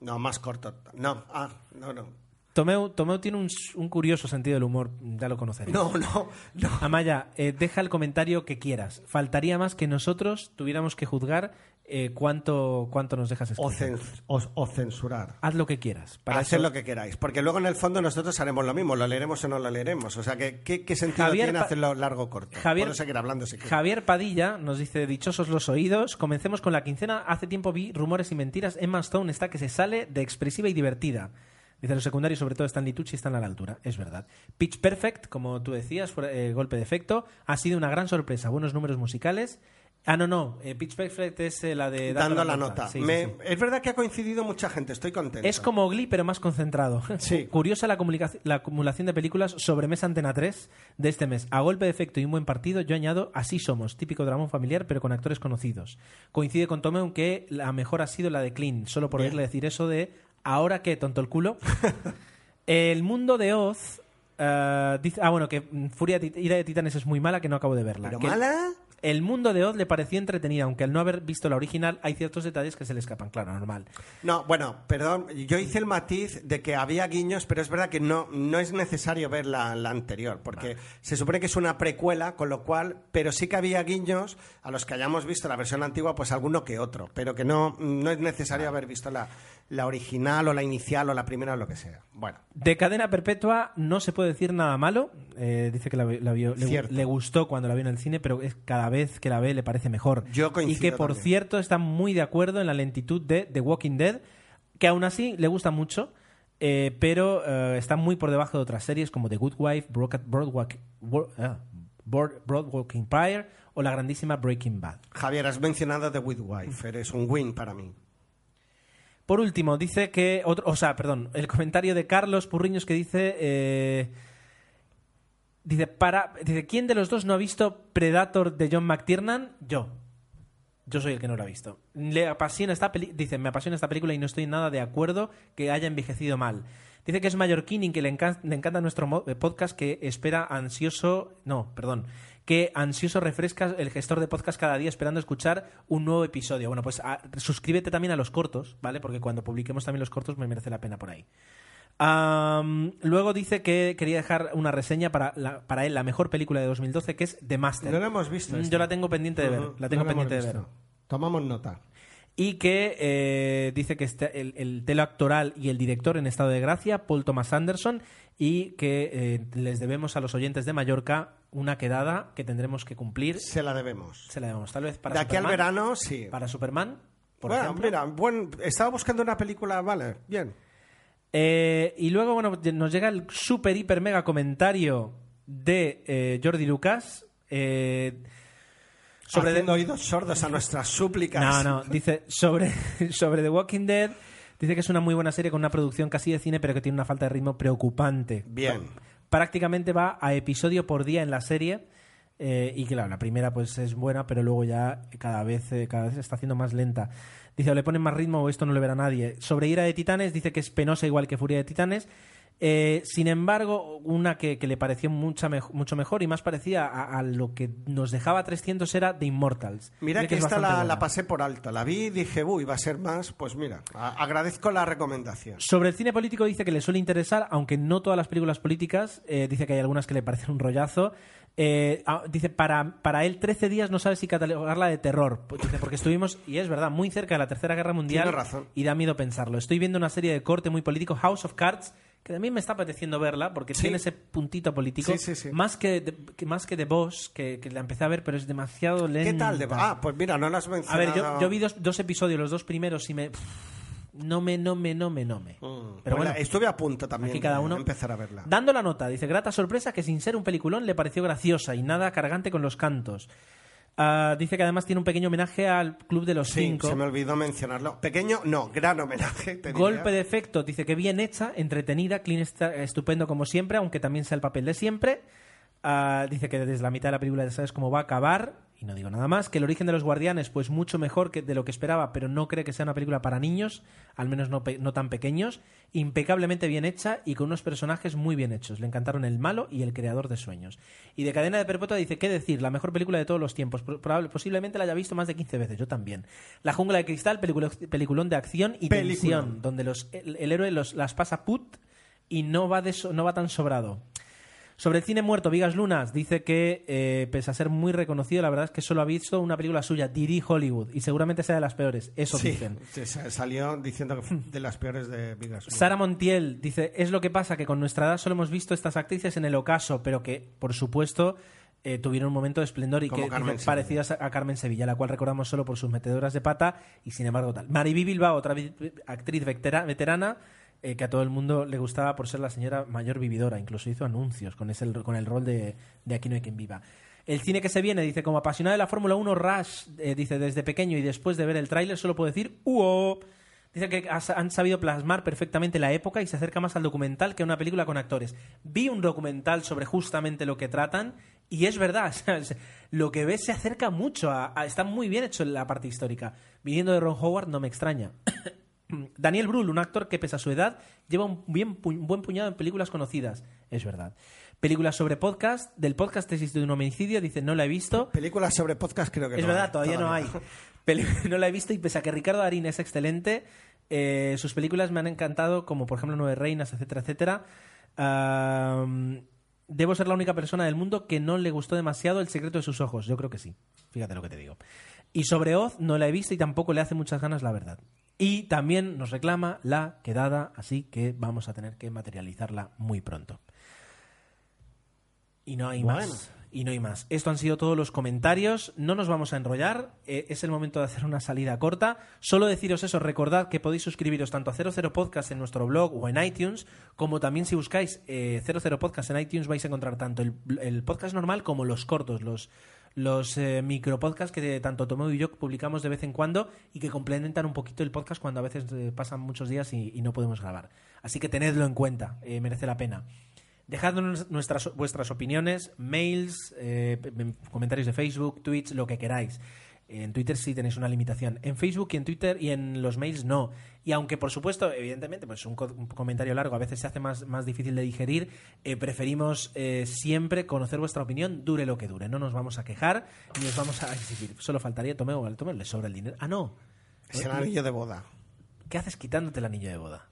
Speaker 2: No, más corto. No, ah, no, no.
Speaker 1: Tomeu, Tomeu tiene un, curioso sentido del humor, ya lo conoceréis.
Speaker 2: No, no, no.
Speaker 1: Amaya, eh, deja el comentario que quieras. Faltaría más que nosotros tuviéramos que juzgar eh, cuánto, cuánto nos dejas
Speaker 2: O, cen- o- o censurar.
Speaker 1: Haz lo que quieras. Para
Speaker 2: hacer
Speaker 1: eso-
Speaker 2: lo que queráis. Porque luego en el fondo nosotros haremos lo mismo. Lo leeremos o no lo leeremos. O sea, que, ¿qué, qué sentido
Speaker 1: Javier
Speaker 2: tiene
Speaker 1: Pa-
Speaker 2: hacerlo largo o corto?
Speaker 1: Javier-
Speaker 2: Puedo seguir hablando si quieres.
Speaker 1: Javier Padilla nos dice, dichosos los oídos, comencemos con la quincena. Hace tiempo vi rumores y mentiras. Emma Stone está que se sale de expresiva y divertida. Dice, los secundarios, sobre todo Stanley Tucci, están a la altura. Es verdad. Pitch Perfect, como tú decías, fue, eh, golpe de efecto, ha sido una gran sorpresa. Buenos números musicales. Ah, no, no. eh, Pitch Perfect es eh, la de
Speaker 2: Dando, la nota.
Speaker 1: Sí, sí,
Speaker 2: Me-
Speaker 1: sí.
Speaker 2: Es verdad que ha coincidido mucha gente, estoy contento.
Speaker 1: Es como Glee, pero más concentrado.
Speaker 2: Sí. *laughs*
Speaker 1: Curiosa la, la acumulación de películas sobre Mesa Antena 3 de este mes. A golpe de efecto y un buen partido, yo añado Así somos, típico dramón familiar, pero con actores conocidos. Coincide con Tome, aunque la mejor ha sido la de Clean, solo por oírle decir eso de ¿ahora qué, tonto el culo? *laughs* el mundo de Oz... eh, dice, ah, bueno, que Furia Ira de Titanes es muy mala, que no acabo de verla.
Speaker 2: ¿Pero
Speaker 1: Que
Speaker 2: mala?
Speaker 1: El mundo de Oz le pareció entretenida, aunque al no haber visto la original hay ciertos detalles que se le escapan, claro, normal.
Speaker 2: No, bueno, perdón, yo hice el matiz de que había guiños, pero es verdad que no, no es necesario ver la, la anterior, porque se supone que es una precuela, con lo cual, pero sí que había guiños a los que hayamos visto la versión antigua, pues alguno que otro, pero que no, no es necesario haber visto la, la original o la inicial o la primera o lo que sea. Bueno,
Speaker 1: De cadena perpetua no se puede decir nada malo. Eh, dice que la, la vio, le, le gustó cuando la vio en el cine, pero es cada vez que la ve le parece mejor.
Speaker 2: Yo coincido
Speaker 1: Y que, por
Speaker 2: también.
Speaker 1: cierto, está muy de acuerdo en la lentitud de The Walking Dead, que aún así le gusta mucho, eh, pero eh, está muy por debajo de otras series como The Good Wife, Broad, Broadwalk, Bro- ah, Broad- Broadwalk Empire o la grandísima Breaking Bad.
Speaker 2: Javier, has mencionado The With Wife, eres un win para mí.
Speaker 1: Por último, dice que. Otro, o sea, perdón, el comentario de Carlos Purriños que dice. eh, dice, para, dice: ¿Quién de los dos no ha visto Predator de John McTiernan? Yo. Yo soy el que no lo ha visto. Le apasiona esta peli- dice, me apasiona esta película y no estoy nada de acuerdo que haya envejecido mal. Dice que es mallorquín y que le, le encanta nuestro podcast que espera ansioso, no, perdón, que ansioso refresca el gestor de podcast cada día esperando escuchar un nuevo episodio. Bueno, pues a- suscríbete también a los cortos, ¿vale? Porque cuando publiquemos también los cortos me merece la pena por ahí. Luego dice que quería dejar una reseña para, la- para él, la mejor película de 2012, que es The Master.
Speaker 2: No lo hemos visto.
Speaker 1: Mm,
Speaker 2: esta.
Speaker 1: Yo la tengo pendiente de ver. La tengo
Speaker 2: no la
Speaker 1: pendiente de ver.
Speaker 2: Tomamos nota.
Speaker 1: Y que eh, dice que este- el, el telo actoral y el director en estado de gracia, Paul Thomas Anderson, y que eh, les debemos a los oyentes de Mallorca una quedada que tendremos que cumplir.
Speaker 2: Se la debemos.
Speaker 1: Se la debemos, tal vez para
Speaker 2: de aquí al verano, sí.
Speaker 1: Para Superman, por
Speaker 2: bueno,
Speaker 1: ejemplo.
Speaker 2: mira, buen- estaba buscando una película, vale, bien.
Speaker 1: Eh, y luego, bueno, nos llega el super, hiper, mega comentario de Jordi Lucas. eh, sobre
Speaker 2: Haciendo oídos sordos a nuestras súplicas.
Speaker 1: No, no, dice sobre, *laughs* sobre The Walking Dead. Dice que es una muy buena serie con una producción casi de cine, pero que tiene una falta de ritmo preocupante.
Speaker 2: Bien.
Speaker 1: Prácticamente va a episodio por día en la serie. eh, y claro, la primera pues es buena, pero luego ya cada vez, eh, cada vez se está haciendo más lenta. Dice, o le ponen más ritmo o esto no le verá nadie. Sobre Ira de Titanes, dice que es penosa igual que Furia de Titanes. Eh, sin embargo, una que, que le pareció mucha mucho mejor y más parecía a, a lo que nos dejaba 300 era The Immortals.
Speaker 2: Mira que
Speaker 1: es
Speaker 2: esta la, la pasé por alto. La vi y dije, uy, va a ser más. Pues mira, agradezco la recomendación.
Speaker 1: Sobre el cine político dice que le suele interesar, aunque no todas las películas políticas. eh, dice que hay algunas que le parecen un rollazo. Eh, ah, dice, para, para él 13 días no sabe si catalogarla de terror. Dice, porque estuvimos, y es verdad, muy cerca de la Tercera Guerra Mundial.
Speaker 2: Tiene razón.
Speaker 1: Y da miedo pensarlo. Estoy viendo una serie de corte muy político, House of Cards, que a mí me está apeteciendo verla, porque
Speaker 2: Sí.
Speaker 1: tiene ese puntito político.
Speaker 2: Sí, sí, sí.
Speaker 1: Más que, de, que- más que The Boss, que, que la empecé a ver, pero es demasiado lenta.
Speaker 2: ¿Qué tal? De... Ah, pues mira, no las has
Speaker 1: A
Speaker 2: mencionado.
Speaker 1: ver, yo, yo vi dos, dos episodios, los dos primeros, y me... No me, no me, no me, no me.
Speaker 2: Mm,
Speaker 1: Pero
Speaker 2: pues
Speaker 1: bueno,
Speaker 2: la- estuve a punto también
Speaker 1: Aquí cada
Speaker 2: de
Speaker 1: uno.
Speaker 2: empezar a verla.
Speaker 1: Dando la nota, dice, grata sorpresa que sin ser un peliculón le pareció graciosa y nada cargante con los cantos. Ah, dice que además tiene un pequeño homenaje al Club de los
Speaker 2: Sí,
Speaker 1: Cinco.
Speaker 2: se me olvidó mencionarlo. Pequeño, no, gran homenaje. te diría.
Speaker 1: Golpe de efecto, dice que bien hecha, entretenida, clean, está- estupendo como siempre, aunque también sea el papel de siempre. Ah, dice que desde la mitad de la película ya sabes cómo va a acabar, y no digo nada más, que el origen de los guardianes, pues mucho mejor que de lo que esperaba, pero no cree que sea una película para niños, al menos no, no tan pequeños, impecablemente bien hecha y con unos personajes muy bien hechos. Le encantaron el malo y el creador de sueños. Y de Cadena de Perpetua dice, ¿qué decir? La mejor película de todos los tiempos. Pro- probable- posiblemente la haya visto más de 15 veces, yo también. La jungla de cristal, peliculón de acción y
Speaker 2: Peliculón.
Speaker 1: tensión, donde los, el, el héroe los, las pasa put y no va, de so- no va tan sobrado. Sobre el cine muerto, Vigas Lunas dice que, eh, pese a ser muy reconocido, la verdad es que solo ha visto una película suya, Diri Hollywood, y seguramente sea de las peores. Eso
Speaker 2: Sí,
Speaker 1: dicen.
Speaker 2: salió diciendo que fue de las peores de Vigas.
Speaker 1: Sara Montiel dice, es lo que pasa, que con nuestra edad solo hemos visto estas actrices en el ocaso, pero que, por supuesto, eh, tuvieron un momento de esplendor y
Speaker 2: Como
Speaker 1: que dice, parecidas a, Carmen Sevilla, la cual recordamos solo por sus metedoras de pata y sin embargo tal. Mariby Bilbao, otra actriz vetera- veterana, eh, que a todo el mundo le gustaba por ser la señora mayor vividora, incluso hizo anuncios con, ese, con el rol de, de Aquí no hay quien viva. El cine que se viene, dice, como apasionado de la Fórmula 1, Rush, eh, dice, desde pequeño y después de ver el tráiler solo puedo decir ¡Uo! Dice que han sabido plasmar perfectamente la época y se acerca más al documental que a una película con actores. Vi un documental sobre justamente lo que tratan y es verdad, *laughs* lo que ves se acerca mucho a- Está muy bien hecho en la parte histórica. Viniendo de Ron Howard no me extraña. *coughs* *clears throat* Daniel Brühl, un actor que pese a su edad lleva un, bien pu- un buen puñado en películas conocidas. Es verdad. Películas sobre podcast, del podcast Tesis de un homicidio, dice, no la he visto.
Speaker 2: Películas sobre podcast creo que
Speaker 1: Es
Speaker 2: no
Speaker 1: verdad,
Speaker 2: hay,
Speaker 1: todavía, no hay. *laughs* Peli- *laughs* no la he visto y pese a que Ricardo Darín es excelente, eh, sus películas me han encantado, como por ejemplo Nueve Reinas, etcétera, etcétera. Debo ser la única persona del mundo que no le gustó demasiado El secreto de sus ojos. Yo creo que sí. Fíjate lo que te digo. Y sobre Oz no la he visto y tampoco le hace muchas ganas, la verdad. Y también nos reclama la quedada, así que vamos a tener que materializarla muy pronto. Y no hay
Speaker 2: Bueno.
Speaker 1: más. Y no hay más. Esto han sido todos los comentarios. No nos vamos a enrollar. Eh, es el momento de hacer una salida corta. Solo deciros eso. Recordad que podéis suscribiros tanto a 00 Podcast en nuestro blog o en iTunes, como también si buscáis eh, 00 Podcast en iTunes vais a encontrar tanto el, el podcast normal como los cortos, los, los eh, micropodcasts que tanto Tomeo y yo publicamos de vez en cuando y que complementan un poquito el podcast cuando a veces eh, pasan muchos días y, no podemos grabar. Así que tenedlo en cuenta. eh, merece la pena. Dejadnos nuestras, vuestras opiniones, mails, eh, comentarios de Facebook, tweets, lo que queráis. En Twitter sí tenéis una limitación. En Facebook y en Twitter y en los mails no. Y aunque, por supuesto, evidentemente, pues un, co- un comentario largo a veces se hace más, más difícil de digerir, eh, preferimos eh, siempre conocer vuestra opinión, dure lo que dure. No nos vamos a quejar ni os vamos a *laughs* exigir. Solo faltaría Tomeo, al Tomeo le sobra el dinero. Ah, no.
Speaker 2: Es el anillo de boda.
Speaker 1: ¿Qué haces quitándote el anillo de boda?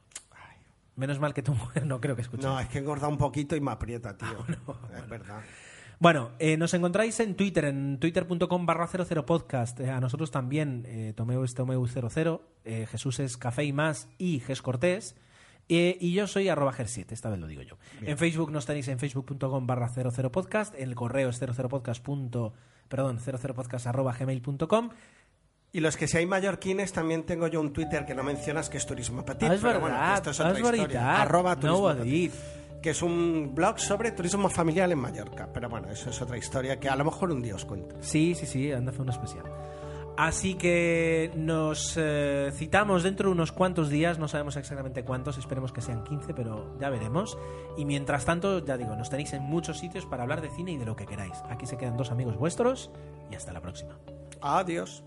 Speaker 1: Menos mal que tu mujer *laughs* no creo que escuche.
Speaker 2: No, es que he engordado un poquito y me aprieta, tío.
Speaker 1: Ah,
Speaker 2: es verdad.
Speaker 1: Bueno, eh, nos encontráis en Twitter, en twitter.com barra 00 podcast. Eh, a nosotros también, eh, Tomeu es Tomeu00, eh, Jesús es Café y Más y Ges Cortés. Y yo soy arroba ger7, esta vez lo digo yo. En Facebook nos tenéis en facebook.com barra 00 podcast, el correo es 00 podcast punto- perdón, 00 podcast arroba gmail.com.
Speaker 2: Y los que seáis mallorquines, también tengo yo un Twitter que no mencionas que es Turismo Petit.
Speaker 1: Ah, es
Speaker 2: pero
Speaker 1: verdad,
Speaker 2: bueno, esto es otra historia.
Speaker 1: verdad.
Speaker 2: Arroba
Speaker 1: No
Speaker 2: Turismo
Speaker 1: ha
Speaker 2: Petit. Que es un blog sobre turismo familiar en Mallorca. Pero bueno, eso es otra historia que a lo mejor un día os cuento.
Speaker 1: Sí, sí, sí, anda fue un especial. Así que nos eh, citamos dentro de unos cuantos días, no sabemos exactamente cuántos, esperemos que sean 15, pero ya veremos. Y mientras tanto, ya digo, nos tenéis en muchos sitios para hablar de cine y de lo que queráis. Aquí se quedan dos amigos vuestros y hasta la próxima.
Speaker 2: Adiós.